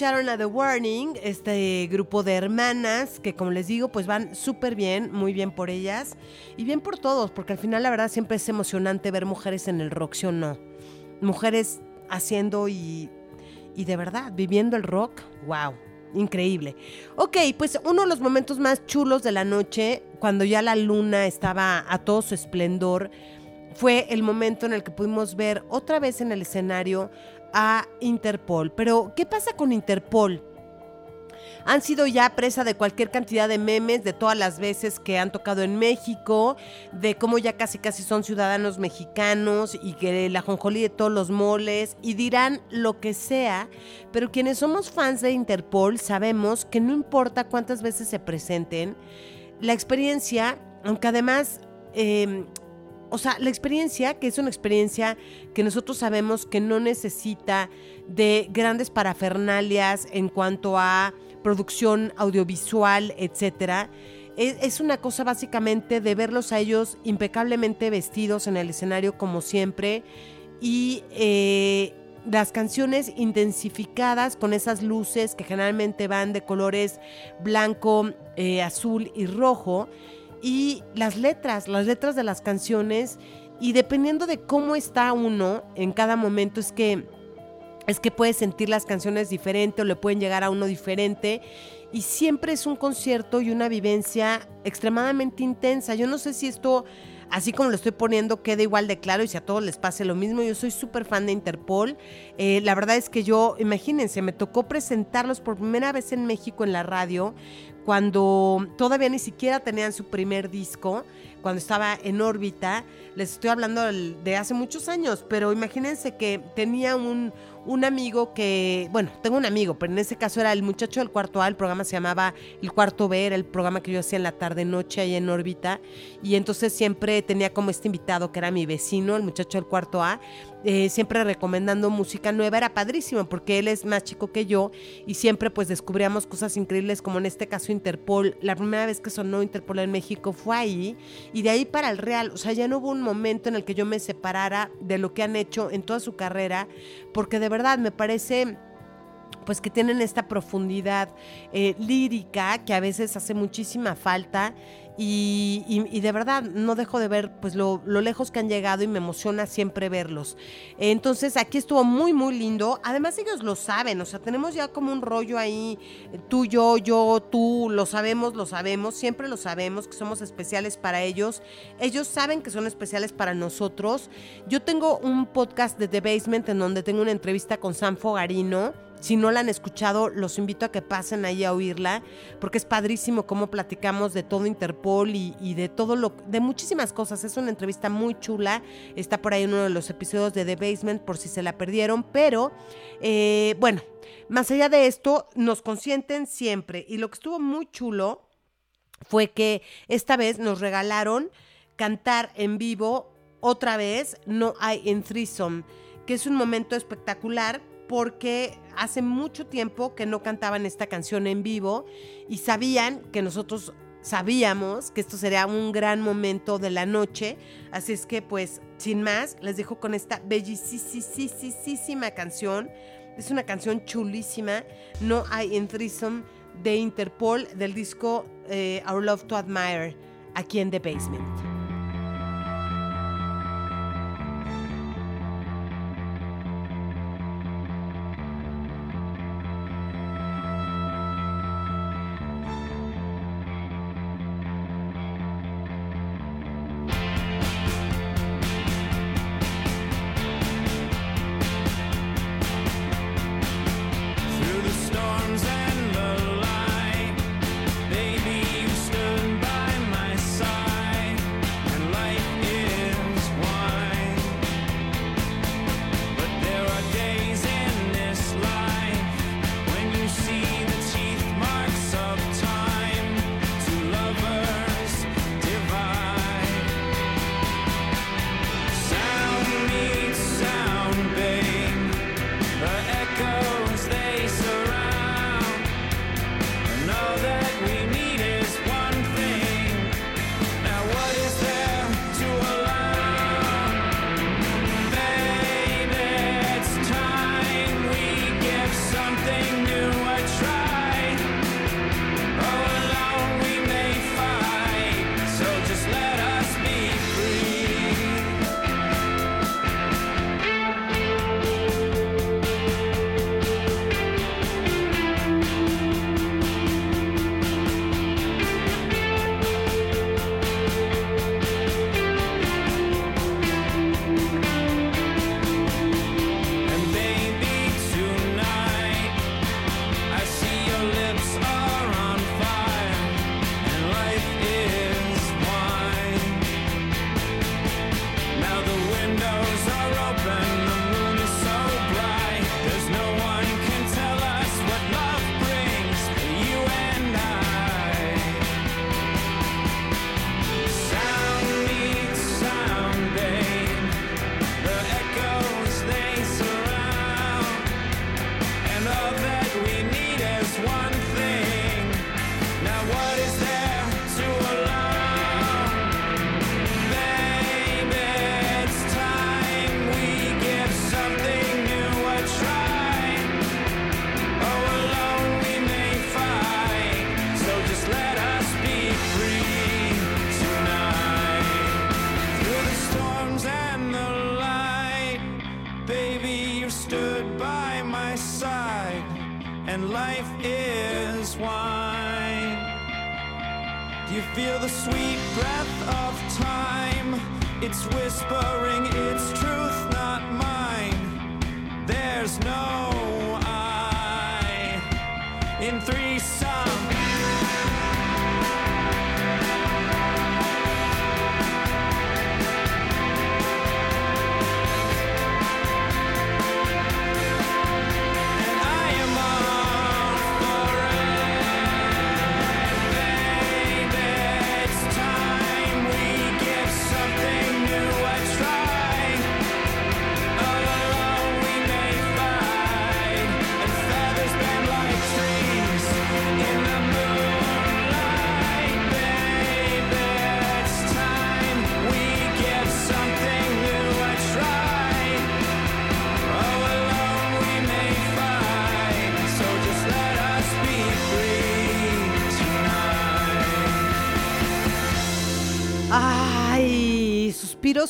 Escucharon a The Warning, este grupo de hermanas que como les digo pues van súper bien, muy bien por ellas y bien por todos, porque al final la verdad siempre es emocionante ver mujeres en el rock, ¿sí o no? Mujeres haciendo y, y de verdad viviendo el rock, wow, increíble. Ok, pues uno de los momentos más chulos de la noche, cuando ya la luna estaba a todo su esplendor, fue el momento en el que pudimos ver otra vez en el escenario a Interpol. Pero, ¿qué pasa con Interpol? Han sido ya presa de cualquier cantidad de memes de todas las veces que han tocado en México, de cómo ya casi casi son ciudadanos mexicanos y que la jonjolí de todos los moles y dirán lo que sea, pero quienes somos fans de Interpol sabemos que no importa cuántas veces se presenten, la experiencia, aunque además eh, o sea, la experiencia, que es una experiencia que nosotros sabemos que no necesita de grandes parafernalias en cuanto a producción audiovisual, etcétera. Es, es una cosa básicamente de verlos a ellos impecablemente vestidos en el escenario como siempre y eh, las canciones intensificadas con esas luces que generalmente van de colores blanco, eh, azul y rojo y las letras, las letras de las canciones y dependiendo de cómo está uno en cada momento es que es que puede sentir las canciones diferente o le pueden llegar a uno diferente y siempre es un concierto y una vivencia extremadamente intensa. Yo no sé si esto así como lo estoy poniendo, queda igual de claro y si a todos les pase lo mismo. Yo soy súper fan de Interpol. Eh, la verdad es que yo, imagínense, me tocó presentarlos por primera vez en México en la radio cuando todavía ni siquiera tenían su primer disco, cuando estaba en órbita. Les estoy hablando de hace muchos años, pero imagínense que tenía un, un amigo que, bueno, tengo un amigo, pero en ese caso era el muchacho del cuarto A, el programa se llamaba El Cuarto B, era el programa que yo hacía en la tarde-noche ahí en órbita, y entonces siempre tenía como este invitado que era mi vecino, el muchacho del cuarto A, eh, siempre recomendando música nueva, era padrísimo porque él es más chico que yo y siempre pues descubríamos cosas increíbles como en este caso Interpol. La primera vez que sonó Interpol en México fue ahí y de ahí para el Real, o sea, ya no hubo un momento en el que yo me separara de lo que han hecho en toda su carrera porque de verdad me parece pues que tienen esta profundidad eh, lírica que a veces hace muchísima falta y, de verdad no dejo de ver pues lo, lo lejos que han llegado y me emociona siempre verlos. Entonces aquí estuvo muy muy lindo. Además ellos lo saben, o sea, tenemos ya como un rollo ahí, eh, tú, yo, yo, tú, lo sabemos, lo sabemos, siempre lo sabemos que somos especiales para ellos. Ellos saben que son especiales para nosotros. Yo tengo un podcast de The Basement en donde tengo una entrevista con Sam Fogarino. Si no la han escuchado, los invito a que pasen ahí a oírla, porque es padrísimo cómo platicamos de todo Interpol y, de todo lo, de muchísimas cosas. Es una entrevista muy chula. Está por ahí uno de los episodios de The Basement, por si se la perdieron. Pero, eh, bueno, más allá de esto, nos consienten siempre. Y lo que estuvo muy chulo fue que esta vez nos regalaron cantar en vivo otra vez No hay en Threesome, que es un momento espectacular porque hace mucho tiempo que no cantaban esta canción en vivo y sabían que nosotros sabíamos que esto sería un gran momento de la noche, así es que pues sin más les dejo con esta bellísima canción, es una canción chulísima, No hay en Threesome de Interpol del disco eh, Our Love to Admire aquí en The Basement.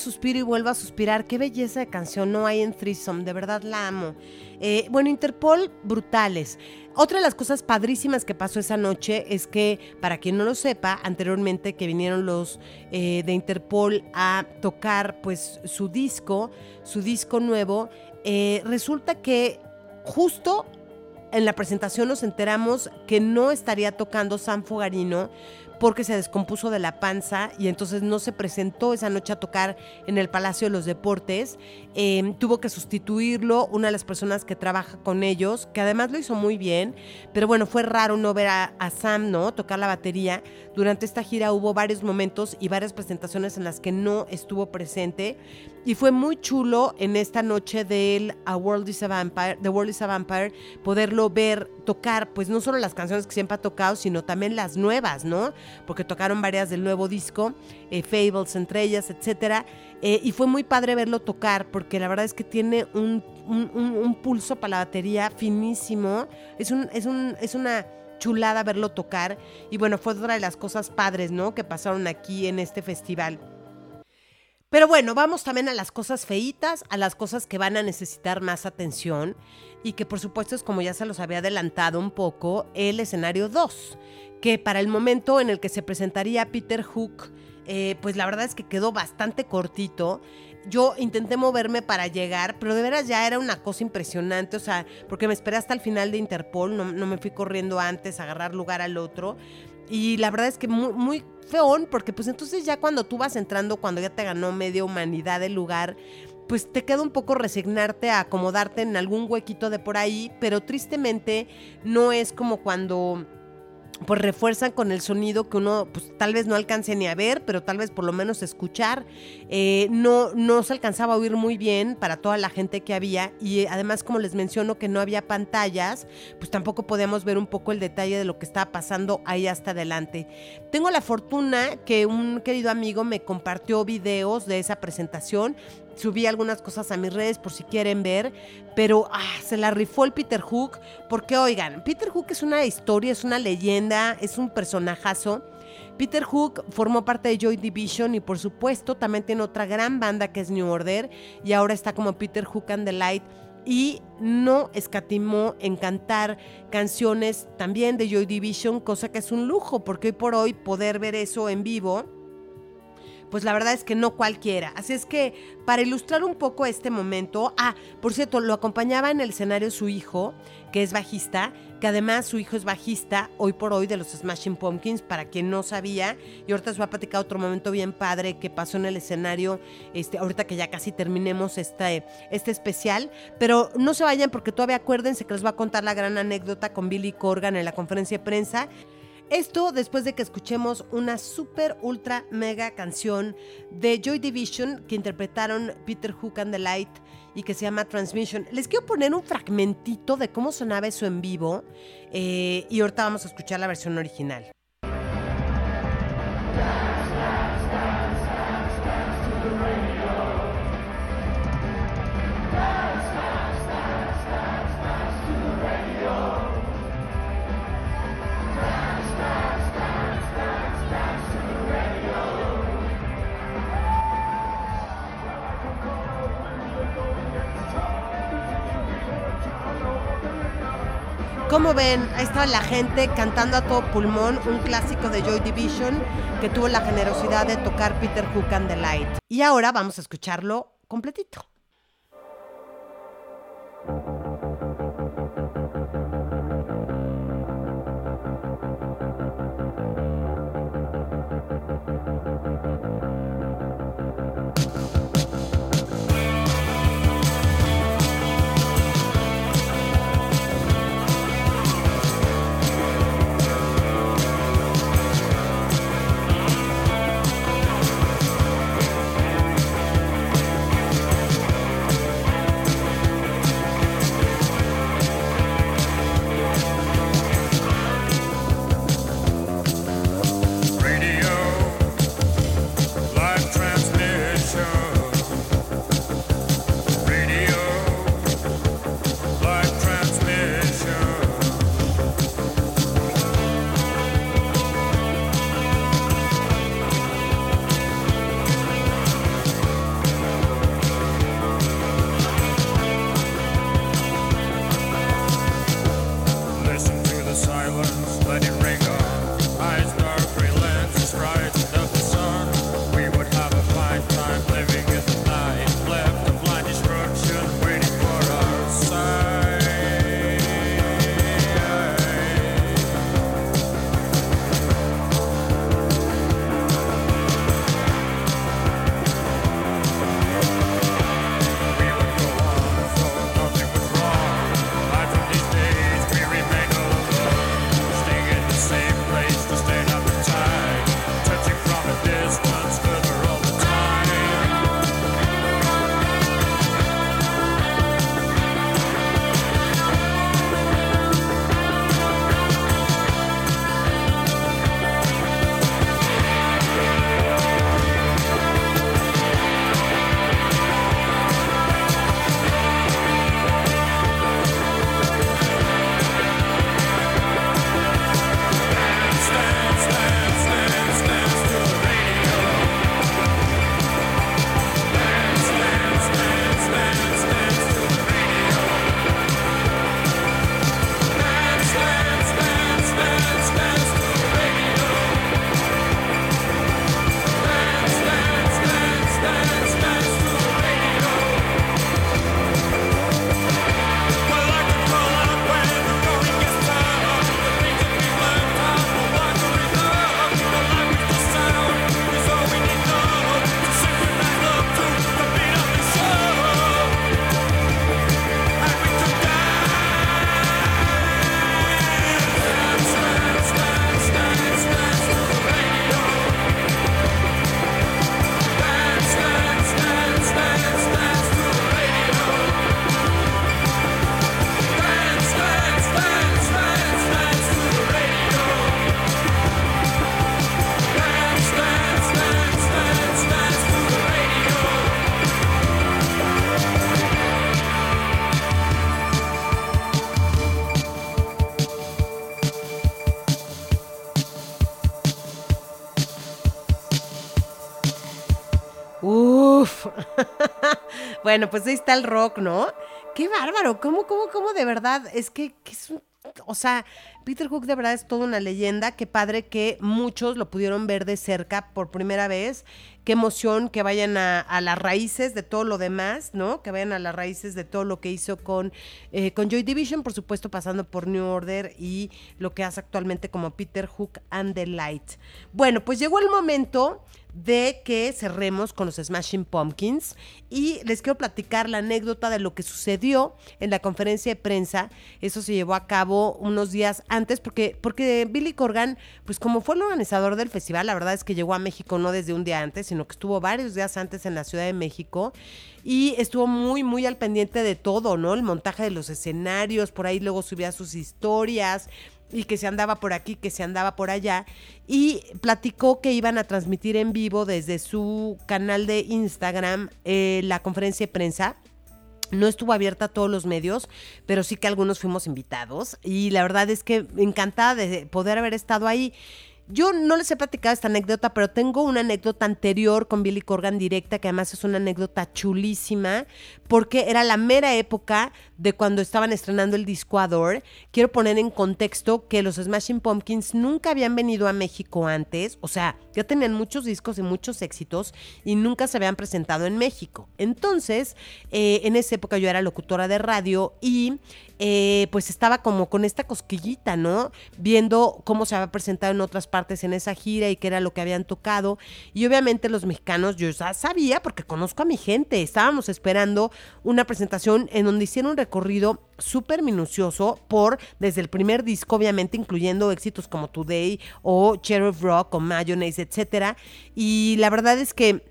Suspiro, y vuelvo a suspirar. Qué belleza de canción no hay en Threesome, de verdad la amo. Eh, bueno, Interpol, brutales. Otra de las cosas padrísimas que pasó esa noche es que, para quien no lo sepa, anteriormente que vinieron los eh, de Interpol a tocar pues su disco, su disco nuevo, eh, resulta que justo en la presentación nos enteramos que no estaría tocando San Fogarino porque se descompuso de la panza y entonces no se presentó esa noche a tocar en el Palacio de los Deportes. Eh, tuvo que sustituirlo una de las personas que trabaja con ellos, que además lo hizo muy bien, pero bueno, fue raro no ver a, a Sam, ¿no? Tocar la batería. Durante esta gira hubo varios momentos y varias presentaciones en las que no estuvo presente y fue muy chulo en esta noche del A World is a Vampire, The World is a Vampire, poderlo ver tocar, pues no solo las canciones que siempre ha tocado, sino también las nuevas, ¿no? Porque tocaron varias del nuevo disco, eh, Fables entre ellas, etcétera. Eh, y fue muy padre verlo tocar, porque la verdad es que tiene un, un- pulso para la batería finísimo. Es, un, es, un, es una chulada verlo tocar. Y bueno, fue otra de las cosas padres, ¿no? Que pasaron aquí en este festival. Pero bueno, vamos también a las cosas feitas, a las cosas que van a necesitar más atención y que por supuesto es como ya se los había adelantado un poco, el escenario 2, que para el momento en el que se presentaría Peter Hook, eh, pues la verdad es que quedó bastante cortito. Yo intenté moverme para llegar, pero de veras ya era una cosa impresionante, o sea, porque me esperé hasta el final de Interpol, no, me fui corriendo antes a agarrar lugar al otro. Y la verdad es que muy, muy feón, porque pues entonces ya cuando tú vas entrando, cuando ya te ganó media humanidad el lugar, pues te queda un poco resignarte a acomodarte en algún huequito de por ahí, pero tristemente no es como cuando pues refuerzan con el sonido que uno pues tal vez no alcance ni a ver, pero tal vez por lo menos escuchar. Eh, no, no se alcanzaba a oír muy bien para toda la gente que había y además como les menciono que no había pantallas, pues tampoco podíamos ver un poco el detalle de lo que estaba pasando ahí hasta adelante. Tengo la fortuna que un querido amigo me compartió videos de esa presentación subí algunas cosas a mis redes por si quieren ver, pero ah, se la rifó el Peter Hook, porque oigan, Peter Hook es una historia, es una leyenda, es un personajazo. Peter Hook formó parte de Joy Division y por supuesto también tiene otra gran banda que es New Order y ahora está como Peter Hook and the Light y no escatimó en cantar canciones también de Joy Division, cosa que es un lujo porque hoy por hoy poder ver eso en vivo pues la verdad es que no cualquiera. Así es que para ilustrar un poco este momento, ah, por cierto, lo acompañaba en el escenario su hijo, que es bajista, que además su hijo es bajista hoy por hoy de los Smashing Pumpkins, para quien no sabía, y ahorita os va a platicar otro momento bien padre que pasó en el escenario, este, ahorita que ya casi terminemos este, este especial, pero no se vayan porque todavía acuérdense que les voy a contar la gran anécdota con Billy Corgan en la conferencia de prensa. Esto después de que escuchemos una super ultra mega canción de Joy Division que interpretaron Peter Hook and the Light y que se llama Transmission. Les quiero poner un fragmentito de cómo sonaba eso en vivo eh, y ahorita vamos a escuchar la versión original. Como ven, ahí estaba la gente cantando a todo pulmón un clásico de Joy Division que tuvo la generosidad de tocar Peter Hook and the Light. Y ahora vamos a escucharlo completito. Bueno, pues ahí está el rock, ¿no? Qué bárbaro. ¿Cómo, cómo, cómo de verdad? Es que, es O sea, Peter Hook de verdad es toda una leyenda. Qué padre que muchos lo pudieron ver de cerca por primera vez. Qué emoción que vayan a, a las raíces de todo lo demás, ¿no? Que vayan a las raíces de todo lo que hizo con, eh, con Joy Division, por supuesto, pasando por New Order y lo que hace actualmente como Peter Hook and the Light. Bueno, pues llegó el momento de que cerremos con los Smashing Pumpkins y les quiero platicar la anécdota de lo que sucedió en la conferencia de prensa. Eso se llevó a cabo unos días antes porque, porque Billy Corgan, pues como fue el organizador del festival, la verdad es que llegó a México no desde un día antes, sino que estuvo varios días antes en la Ciudad de México y estuvo muy, muy al pendiente de todo, ¿no? El montaje de los escenarios, por ahí luego subía sus historias y que se andaba por aquí, que se andaba por allá, y platicó que iban a transmitir en vivo desde su canal de Instagram eh, la conferencia de prensa. No estuvo abierta a todos los medios, pero sí que algunos fuimos invitados y la verdad es que encantada de poder haber estado ahí. Yo no les he platicado esta anécdota, pero tengo una anécdota anterior con Billy Corgan directa, que además es una anécdota chulísima, porque era la mera época de cuando estaban estrenando el disco Adore. Quiero poner en contexto que los Smashing Pumpkins nunca habían venido a México antes, o sea, ya tenían muchos discos y muchos éxitos y nunca se habían presentado en México. Entonces, eh, en esa época yo era locutora de radio y eh, pues estaba como con esta cosquillita, ¿no? Viendo cómo se había presentado en otras partes en esa gira y qué era lo que habían tocado. Y obviamente los mexicanos, yo ya sabía porque conozco a mi gente, estábamos esperando una presentación en donde hicieron un recorrido súper minucioso por desde el primer disco, obviamente incluyendo éxitos como Today o Cherry Rock o Mayonnaise, etcétera. Y la verdad es que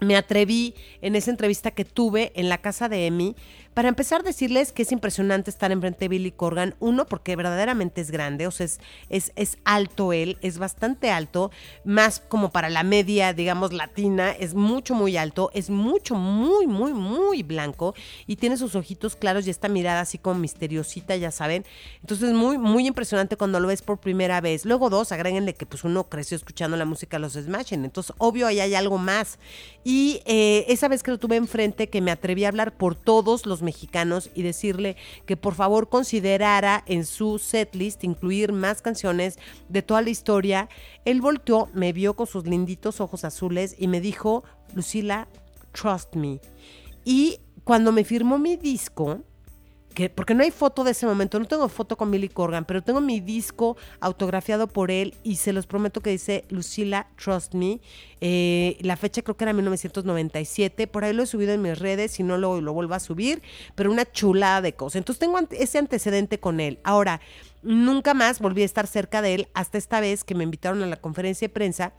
me atreví en esa entrevista que tuve en la casa de Emi para empezar, decirles que es impresionante estar enfrente de Billy Corgan. Uno, porque verdaderamente es grande, o sea, es, es, alto él, es bastante alto, más como para la media, digamos, latina, es mucho, muy alto, es mucho, muy, muy, muy blanco y tiene sus ojitos claros y esta mirada así como misteriosita, ya saben. Entonces, muy, muy impresionante cuando lo ves por primera vez. Luego, dos, agréguenle que pues uno creció escuchando la música los Smashing, entonces, obvio, ahí hay algo más. Y eh, esa vez que lo tuve enfrente, que me atreví a hablar por todos los mexicanos y decirle que por favor considerara en su setlist incluir más canciones de toda la historia. Él volteó, me vio con sus linditos ojos azules y me dijo, Lucila, trust me. Y cuando me firmó mi disco, que, porque no hay foto de ese momento, no tengo foto con Billy Corgan, pero tengo mi disco autografiado por él y se los prometo que dice Lucila Trust Me. Eh, la fecha creo que era 1997, por ahí lo he subido en mis redes y no lo, lo vuelvo a subir, pero una chulada de cosas. Entonces tengo ese antecedente con él. Ahora, nunca más volví a estar cerca de él hasta esta vez que me invitaron a la conferencia de prensa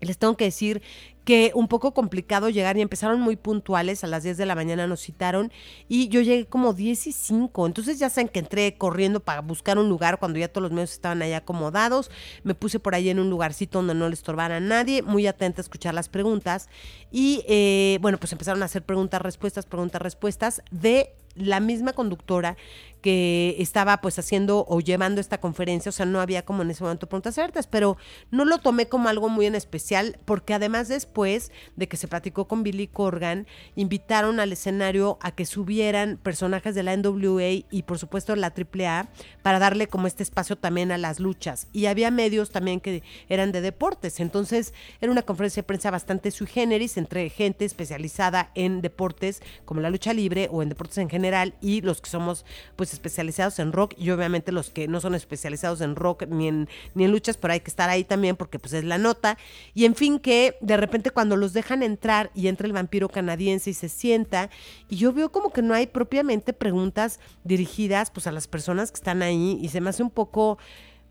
les tengo que decir que un poco complicado llegar y empezaron muy puntuales, a las 10 de la mañana nos citaron y yo llegué como 10 y 5, entonces ya saben que entré corriendo para buscar un lugar cuando ya todos los medios estaban ahí acomodados, me puse por ahí en un lugarcito donde no le estorbara a nadie, muy atenta a escuchar las preguntas y eh, bueno, pues empezaron a hacer preguntas, respuestas, preguntas, respuestas de la misma conductora que estaba pues haciendo o llevando esta conferencia, o sea, no había como en ese momento preguntas abiertas, pero no lo tomé como algo muy en especial, porque además después de que se platicó con Billy Corgan, invitaron al escenario a que subieran personajes de la NWA y por supuesto la AAA para darle como este espacio también a las luchas. Y había medios también que eran de deportes, entonces era una conferencia de prensa bastante sui generis entre gente especializada en deportes como la lucha libre o en deportes en general y los que somos pues especializados en rock y obviamente los que no son especializados en rock ni en, ni en luchas, pero hay que estar ahí también porque pues es la nota. Y en fin que de repente cuando los dejan entrar y entra el vampiro canadiense y se sienta y yo veo como que no hay propiamente preguntas dirigidas pues a las personas que están ahí y se me hace un poco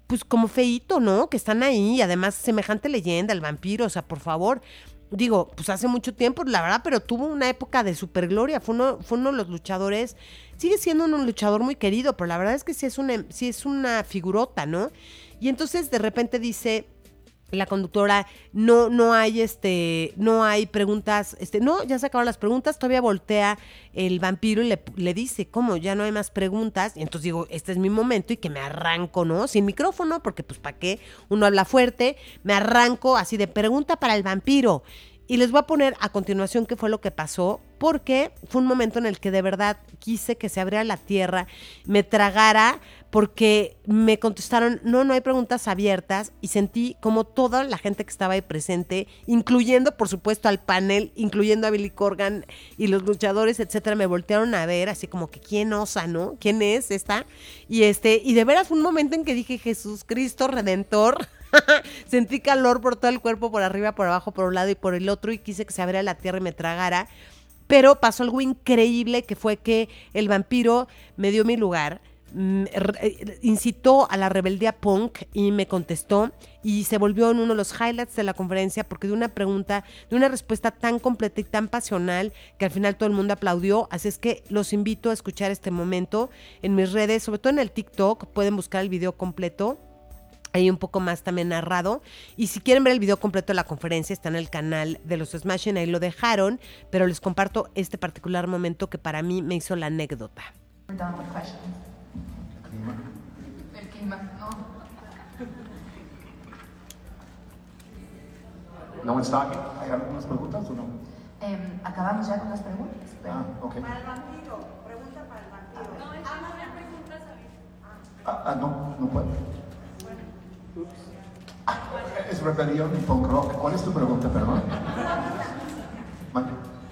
pues como feito, ¿no? Que están ahí y además semejante leyenda, el vampiro, o sea, por favor, digo, pues hace mucho tiempo, la verdad, pero tuvo una época de supergloria, fue uno, fue uno de los luchadores, sigue siendo un luchador muy querido, pero la verdad es que sí es una, sí es una figurota, ¿no? Y entonces de repente dice la conductora, no, no hay este, no hay preguntas, este, no, ya se acabaron las preguntas, todavía voltea el vampiro y le, le dice, ¿cómo? Ya no hay más preguntas. Y entonces digo, este es mi momento y que me arranco, ¿no? Sin micrófono, porque pues para qué, uno habla fuerte, me arranco así de pregunta para el vampiro. Y les voy a poner a continuación qué fue lo que pasó, porque fue un momento en el que de verdad quise que se abriera la tierra, me tragara, porque me contestaron, no, no hay preguntas abiertas, y sentí como toda la gente que estaba ahí presente, incluyendo por supuesto al panel, incluyendo a Billy Corgan y los luchadores, etcétera, me voltearon a ver, así como que quién osa, ¿no? ¿Quién es esta? Y este, y de veras fue un momento en que dije, Jesús Cristo Redentor. Sentí calor por todo el cuerpo, por arriba, por abajo, por un lado y por el otro, y quise que se abriera la tierra y me tragara. Pero pasó algo increíble que fue que el vampiro me dio mi lugar, mm, re- incitó a la rebeldía punk y me contestó y se volvió en uno de los highlights de la conferencia porque de una pregunta, de una respuesta tan completa y tan pasional que al final todo el mundo aplaudió. Así es que los invito a escuchar este momento en mis redes, sobre todo en el TikTok, pueden buscar el video completo hay un poco más también narrado. Y si quieren ver el video completo de la conferencia, está en el canal de los Smashing, ahí lo dejaron, pero les comparto este particular momento que para mí me hizo la anécdota. El clima. No. No one's talking. ¿Hay algunas preguntas o no? Em, Acabamos ya con las preguntas. pero- Ah. Para el vampiro, pregunta para el vampiro. Ah, ah, no, no puedo. Ah, es rebelión y punk rock. ¿Cuál es tu pregunta, perdón?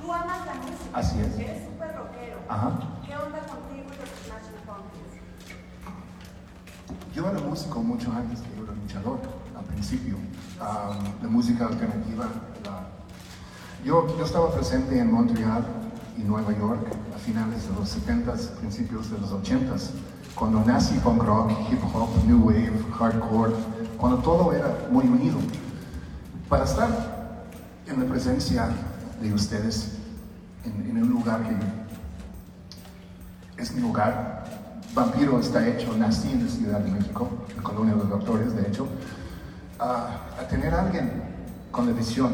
Tú amas la música. Así es. Eres súper rockero. Ajá. ¿Qué onda contigo y los Smashing Pumpkins? Yo era músico mucho antes que yo era luchador, al principio. Ah, la música alternativa. la- Yo, yo estaba presente en Montreal y Nueva York a finales de los 70s, principios de los 80s, cuando nací punk rock, hip hop, new wave, hardcore, cuando todo era muy unido. Para estar en la presencia de ustedes, en, en un lugar que es mi lugar. Vampiro está hecho, nací en la Ciudad de México, en la Colonia de los Doctores, de hecho. A, a tener a alguien con la visión,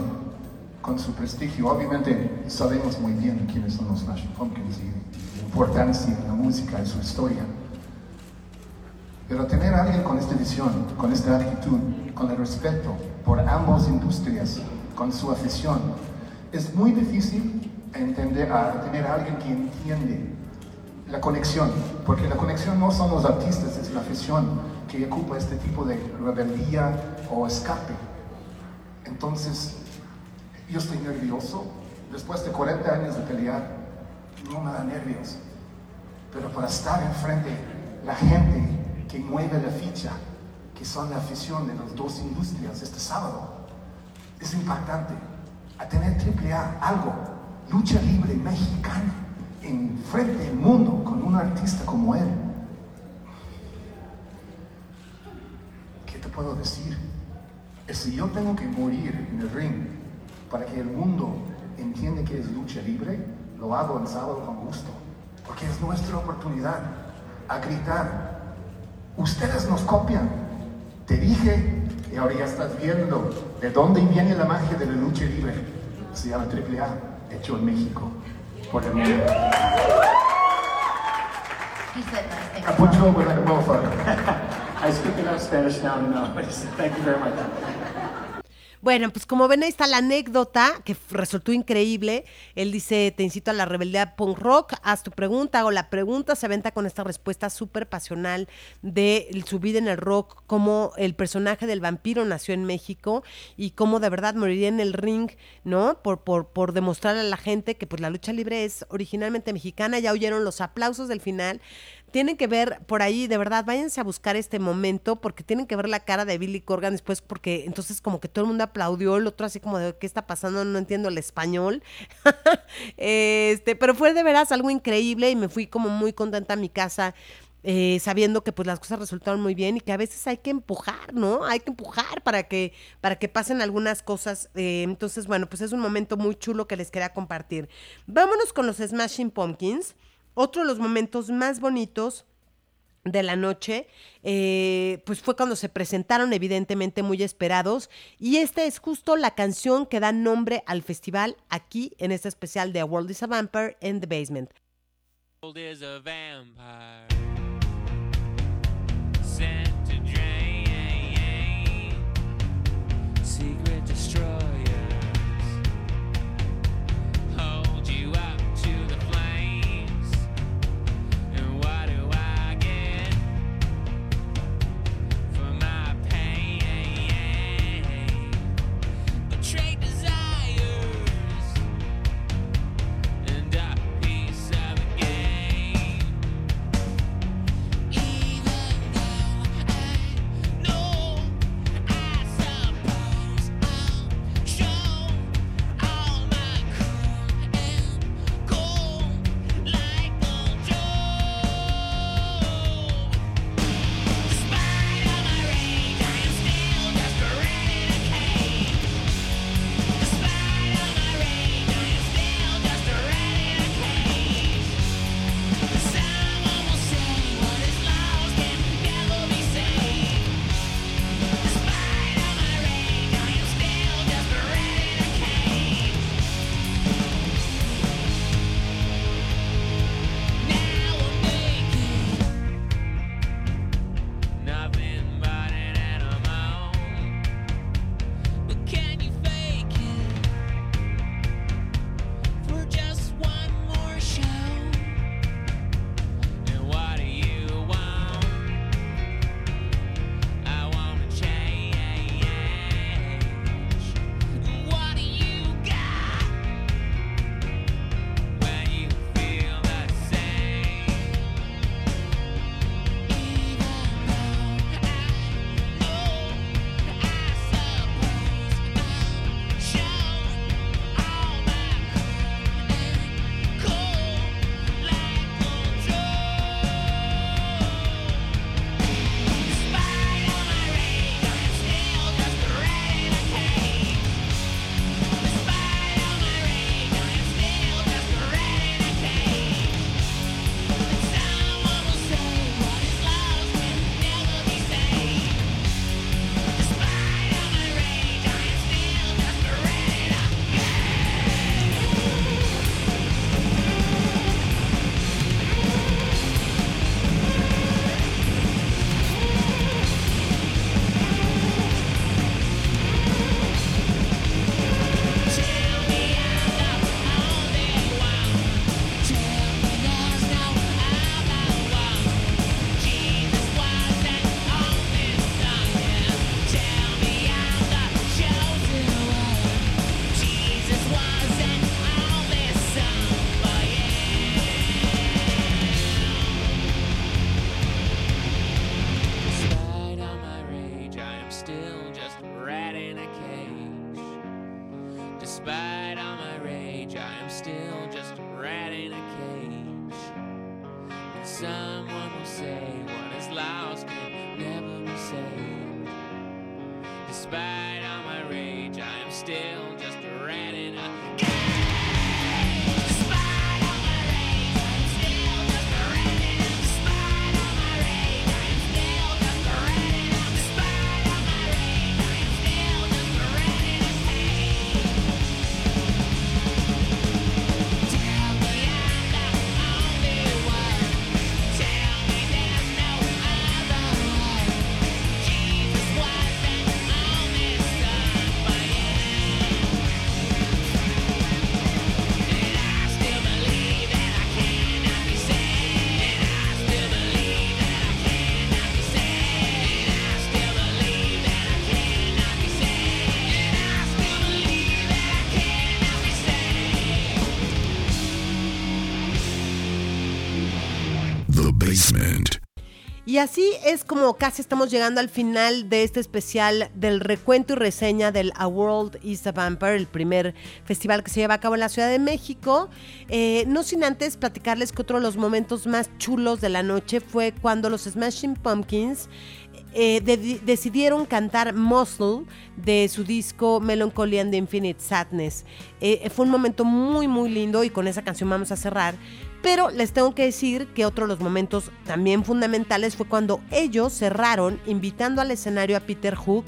con su prestigio. Obviamente sabemos muy bien quiénes son los Smashing Pumpkins y la importancia de la música y su historia. Pero tener a alguien con esta visión, con esta actitud, con el respeto por ambas industrias, con su afición, es muy difícil entender, a tener a alguien que entiende la conexión, porque la conexión no son los artistas, es la afición que ocupa este tipo de rebeldía o escape. Entonces, yo estoy nervioso, después de 40 años de pelear, no me da nervios, pero para estar enfrente la gente que mueve la ficha, que son la afición de las dos industrias este sábado, es impactante. A tener triple A, algo, lucha libre mexicana, enfrente del mundo con un artista como él. ¿Qué te puedo decir? Es si yo tengo que morir en el ring para que el mundo entienda que es lucha libre, lo hago el sábado con gusto, porque es nuestra oportunidad a gritar. Ustedes nos copian. Te dije y ahora ya estás viendo de dónde viene la magia de la lucha libre. Se llama AAA, hecho en México. Por el mundo. He said nice things. I put you over like a motherfucker. I speak enough Spanish now to know. Thank you very much. Bueno, pues como ven, ahí está la anécdota que resultó increíble. Él dice, te incito a la rebeldía punk rock, haz tu pregunta, hago la pregunta, se aventa con esta respuesta súper pasional de su vida en el rock, cómo el personaje del vampiro nació en México y cómo de verdad moriría en el ring, ¿no? Por, por, por demostrarle a la gente que pues la lucha libre es originalmente mexicana, ya oyeron los aplausos del final. Tienen que ver por ahí, de verdad, váyanse a buscar este momento porque tienen que ver la cara de Billy Corgan después porque entonces como que todo el mundo aplaudió, el otro así como de qué está pasando, no entiendo el español. este, pero fue de veras algo increíble y me fui como muy contenta a mi casa. eh, sabiendo que pues las cosas resultaron muy bien y que a veces hay que empujar, ¿no? Hay que empujar para que, para que pasen algunas cosas. eh, entonces, bueno, pues es un momento muy chulo que les quería compartir. Vámonos con los Smashing Pumpkins. Otro de los momentos más bonitos de la noche, eh, pues fue cuando se presentaron evidentemente muy esperados. Y esta es justo la canción que da nombre al festival aquí en este especial de A World is a Vampire in the Basement. Y así es como casi estamos llegando al final de este especial del recuento y reseña del A World is a Vampire, el primer festival que se lleva a cabo en la Ciudad de México. Eh, no sin antes platicarles que otro de los momentos más chulos de la noche fue cuando los Smashing Pumpkins eh, de- decidieron cantar Muscle de su disco Melancholy and the Infinite Sadness. Eh, fue un momento muy muy lindo y con esa canción vamos a cerrar. Pero les tengo que decir que otro de los momentos también fundamentales fue cuando ellos cerraron invitando al escenario a Peter Hook.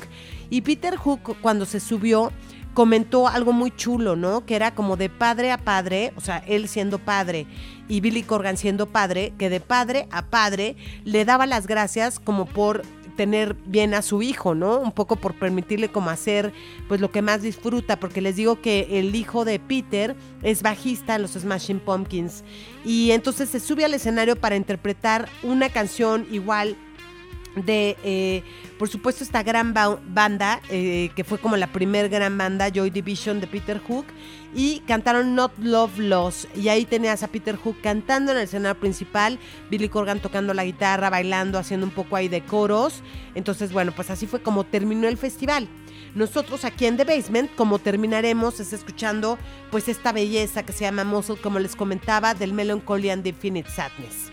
Y Peter Hook cuando se subió comentó algo muy chulo, ¿no? Que era como de padre a padre, o sea, él siendo padre y Billy Corgan siendo padre, que de padre a padre le daba las gracias como por tener bien a su hijo, ¿no? Un poco por permitirle como hacer pues lo que más disfruta, porque les digo que el hijo de Peter es bajista en los Smashing Pumpkins y entonces se sube al escenario para interpretar una canción igual de, eh, por supuesto, esta gran ba- banda, eh, que fue como la primer gran banda, Joy Division de Peter Hook, y cantaron Not Love Lost. Y ahí tenías a Peter Hook cantando en el escenario principal, Billy Corgan tocando la guitarra, bailando, haciendo un poco ahí de coros. Entonces, bueno, pues así fue como terminó el festival. Nosotros aquí en The Basement, como terminaremos, es escuchando pues esta belleza que se llama Muscle, como les comentaba, del Melancholy and Infinite Sadness.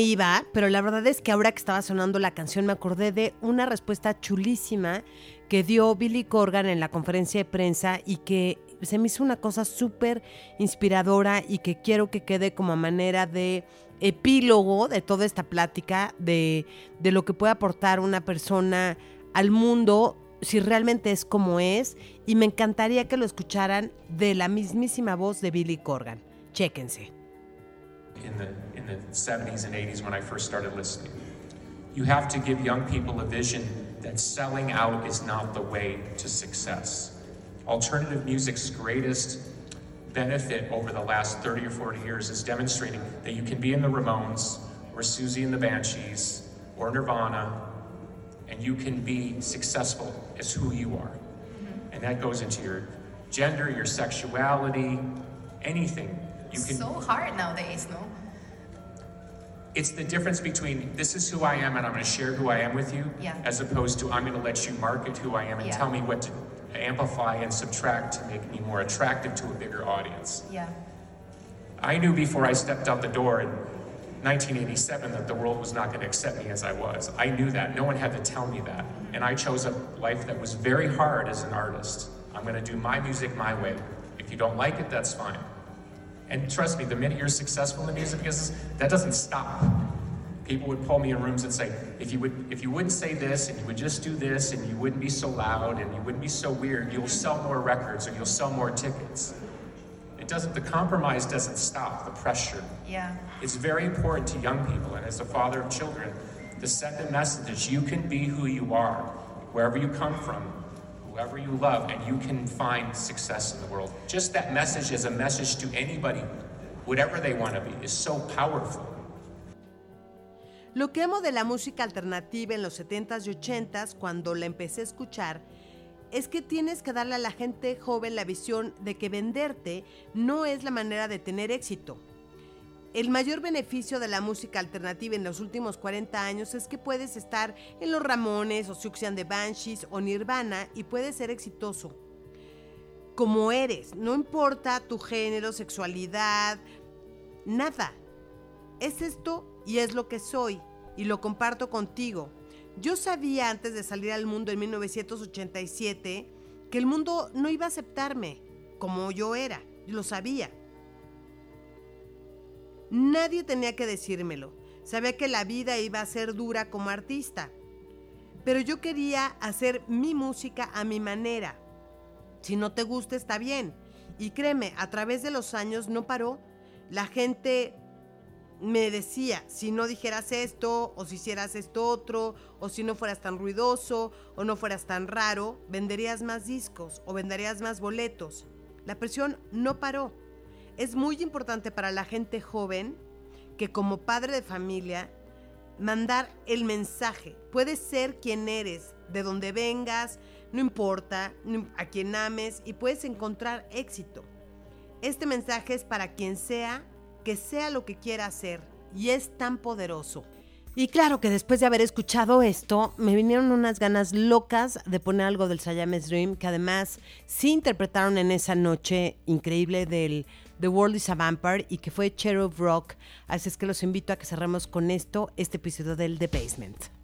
Iba, pero la verdad es que ahora que estaba sonando la canción me acordé de una respuesta chulísima que dio Billy Corgan en la conferencia de prensa y que se me hizo una cosa súper inspiradora y que quiero que quede como manera de epílogo de toda esta plática de, de lo que puede aportar una persona al mundo si realmente es como es y me encantaría que lo escucharan de la mismísima voz de Billy Corgan. Chéquense. In the in the 70s and 80s when I first started listening. You have to give young people a vision that selling out is not the way to success. Alternative music's greatest benefit over the last 30 or 40 years is demonstrating that you can be in the Ramones or Susie and the Banshees or Nirvana and you can be successful as who you are. Mm-hmm. And that goes into your gender, your sexuality, anything. You can So hard nowadays, no? it's the difference between this is who I am and I'm going to share who I am with you, Yeah. as opposed to I'm going to let you market who I am and Yeah. tell me what to amplify and subtract to make me more attractive to a bigger audience. Yeah. I knew before I stepped out the door in 1987 that the world was not going to accept me as I was. I knew that. No one had to tell me that. And I chose a life that was very hard as an artist. I'm going to do my music my way. If you don't like it, that's fine. And trust me, the minute you're successful in the music business, that doesn't stop. People would pull me in rooms and say, if you would if you wouldn't say this and you would just do this and you wouldn't be so loud and you wouldn't be so weird, you'll sell more records or you'll sell more tickets. It doesn't the compromise doesn't stop, the pressure. Yeah. It's very important to young people and as a father of children to send the message that you can be who you are, wherever you come from, whoever you love, and you can find success in the world. Just that message as a message to anybody, whatever they want to be, is so powerful. Lo que amo de la música alternativa en los 70s y 80s, cuando la empecé a escuchar, es que tienes que darle a la gente joven la visión de que venderte no es la manera de tener éxito. El mayor beneficio de la música alternativa en los últimos 40 años es que puedes estar en los Ramones o Siouxsie the Banshees o Nirvana y puedes ser exitoso. Como eres, no importa tu género, sexualidad, nada. Es esto y es lo que soy y lo comparto contigo. Yo sabía antes de salir al mundo en 1987 que el mundo no iba a aceptarme como yo era, lo sabía. Nadie tenía que decírmelo. Sabía que la vida iba a ser dura como artista. Pero yo quería hacer mi música a mi manera. Si no te gusta, está bien. Y créeme, a través de los años no paró. La gente me decía, si no dijeras esto, o si hicieras esto otro, o si no fueras tan ruidoso, o no fueras tan raro, venderías más discos o venderías más boletos. La presión no paró. Es muy importante para la gente joven que como padre de familia, mandar el mensaje. Puedes ser quien eres, de donde vengas, no importa, a quien ames y puedes encontrar éxito. Este mensaje es para quien sea, que sea lo que quiera hacer y es tan poderoso. Y claro que después de haber escuchado esto, me vinieron unas ganas locas de poner algo del Siamese Dream, que además sí interpretaron en esa noche increíble del The World is a Vampire y que fue Cherub Rock. Así es que los invito a que cerremos con esto este episodio del The Basement.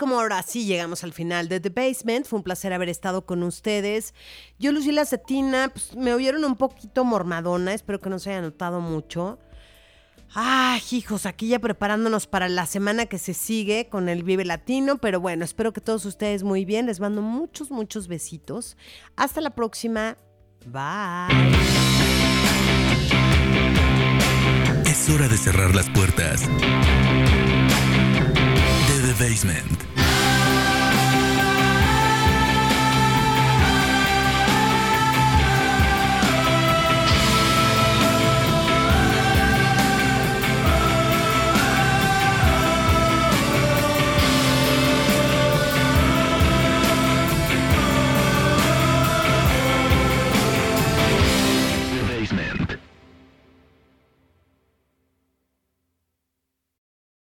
Como ahora sí llegamos al final de The Basement. Fue un placer haber estado con ustedes. Yo, Lucila Cetina, pues, me oyeron un poquito mormadona. Espero que no se haya notado mucho. Ay, hijos, aquí ya preparándonos para la semana que se sigue con el Vive Latino. Pero bueno, espero que todos ustedes muy bien. Les mando muchos, muchos besitos. Hasta la próxima. Bye. Es hora de cerrar las puertas The Basement.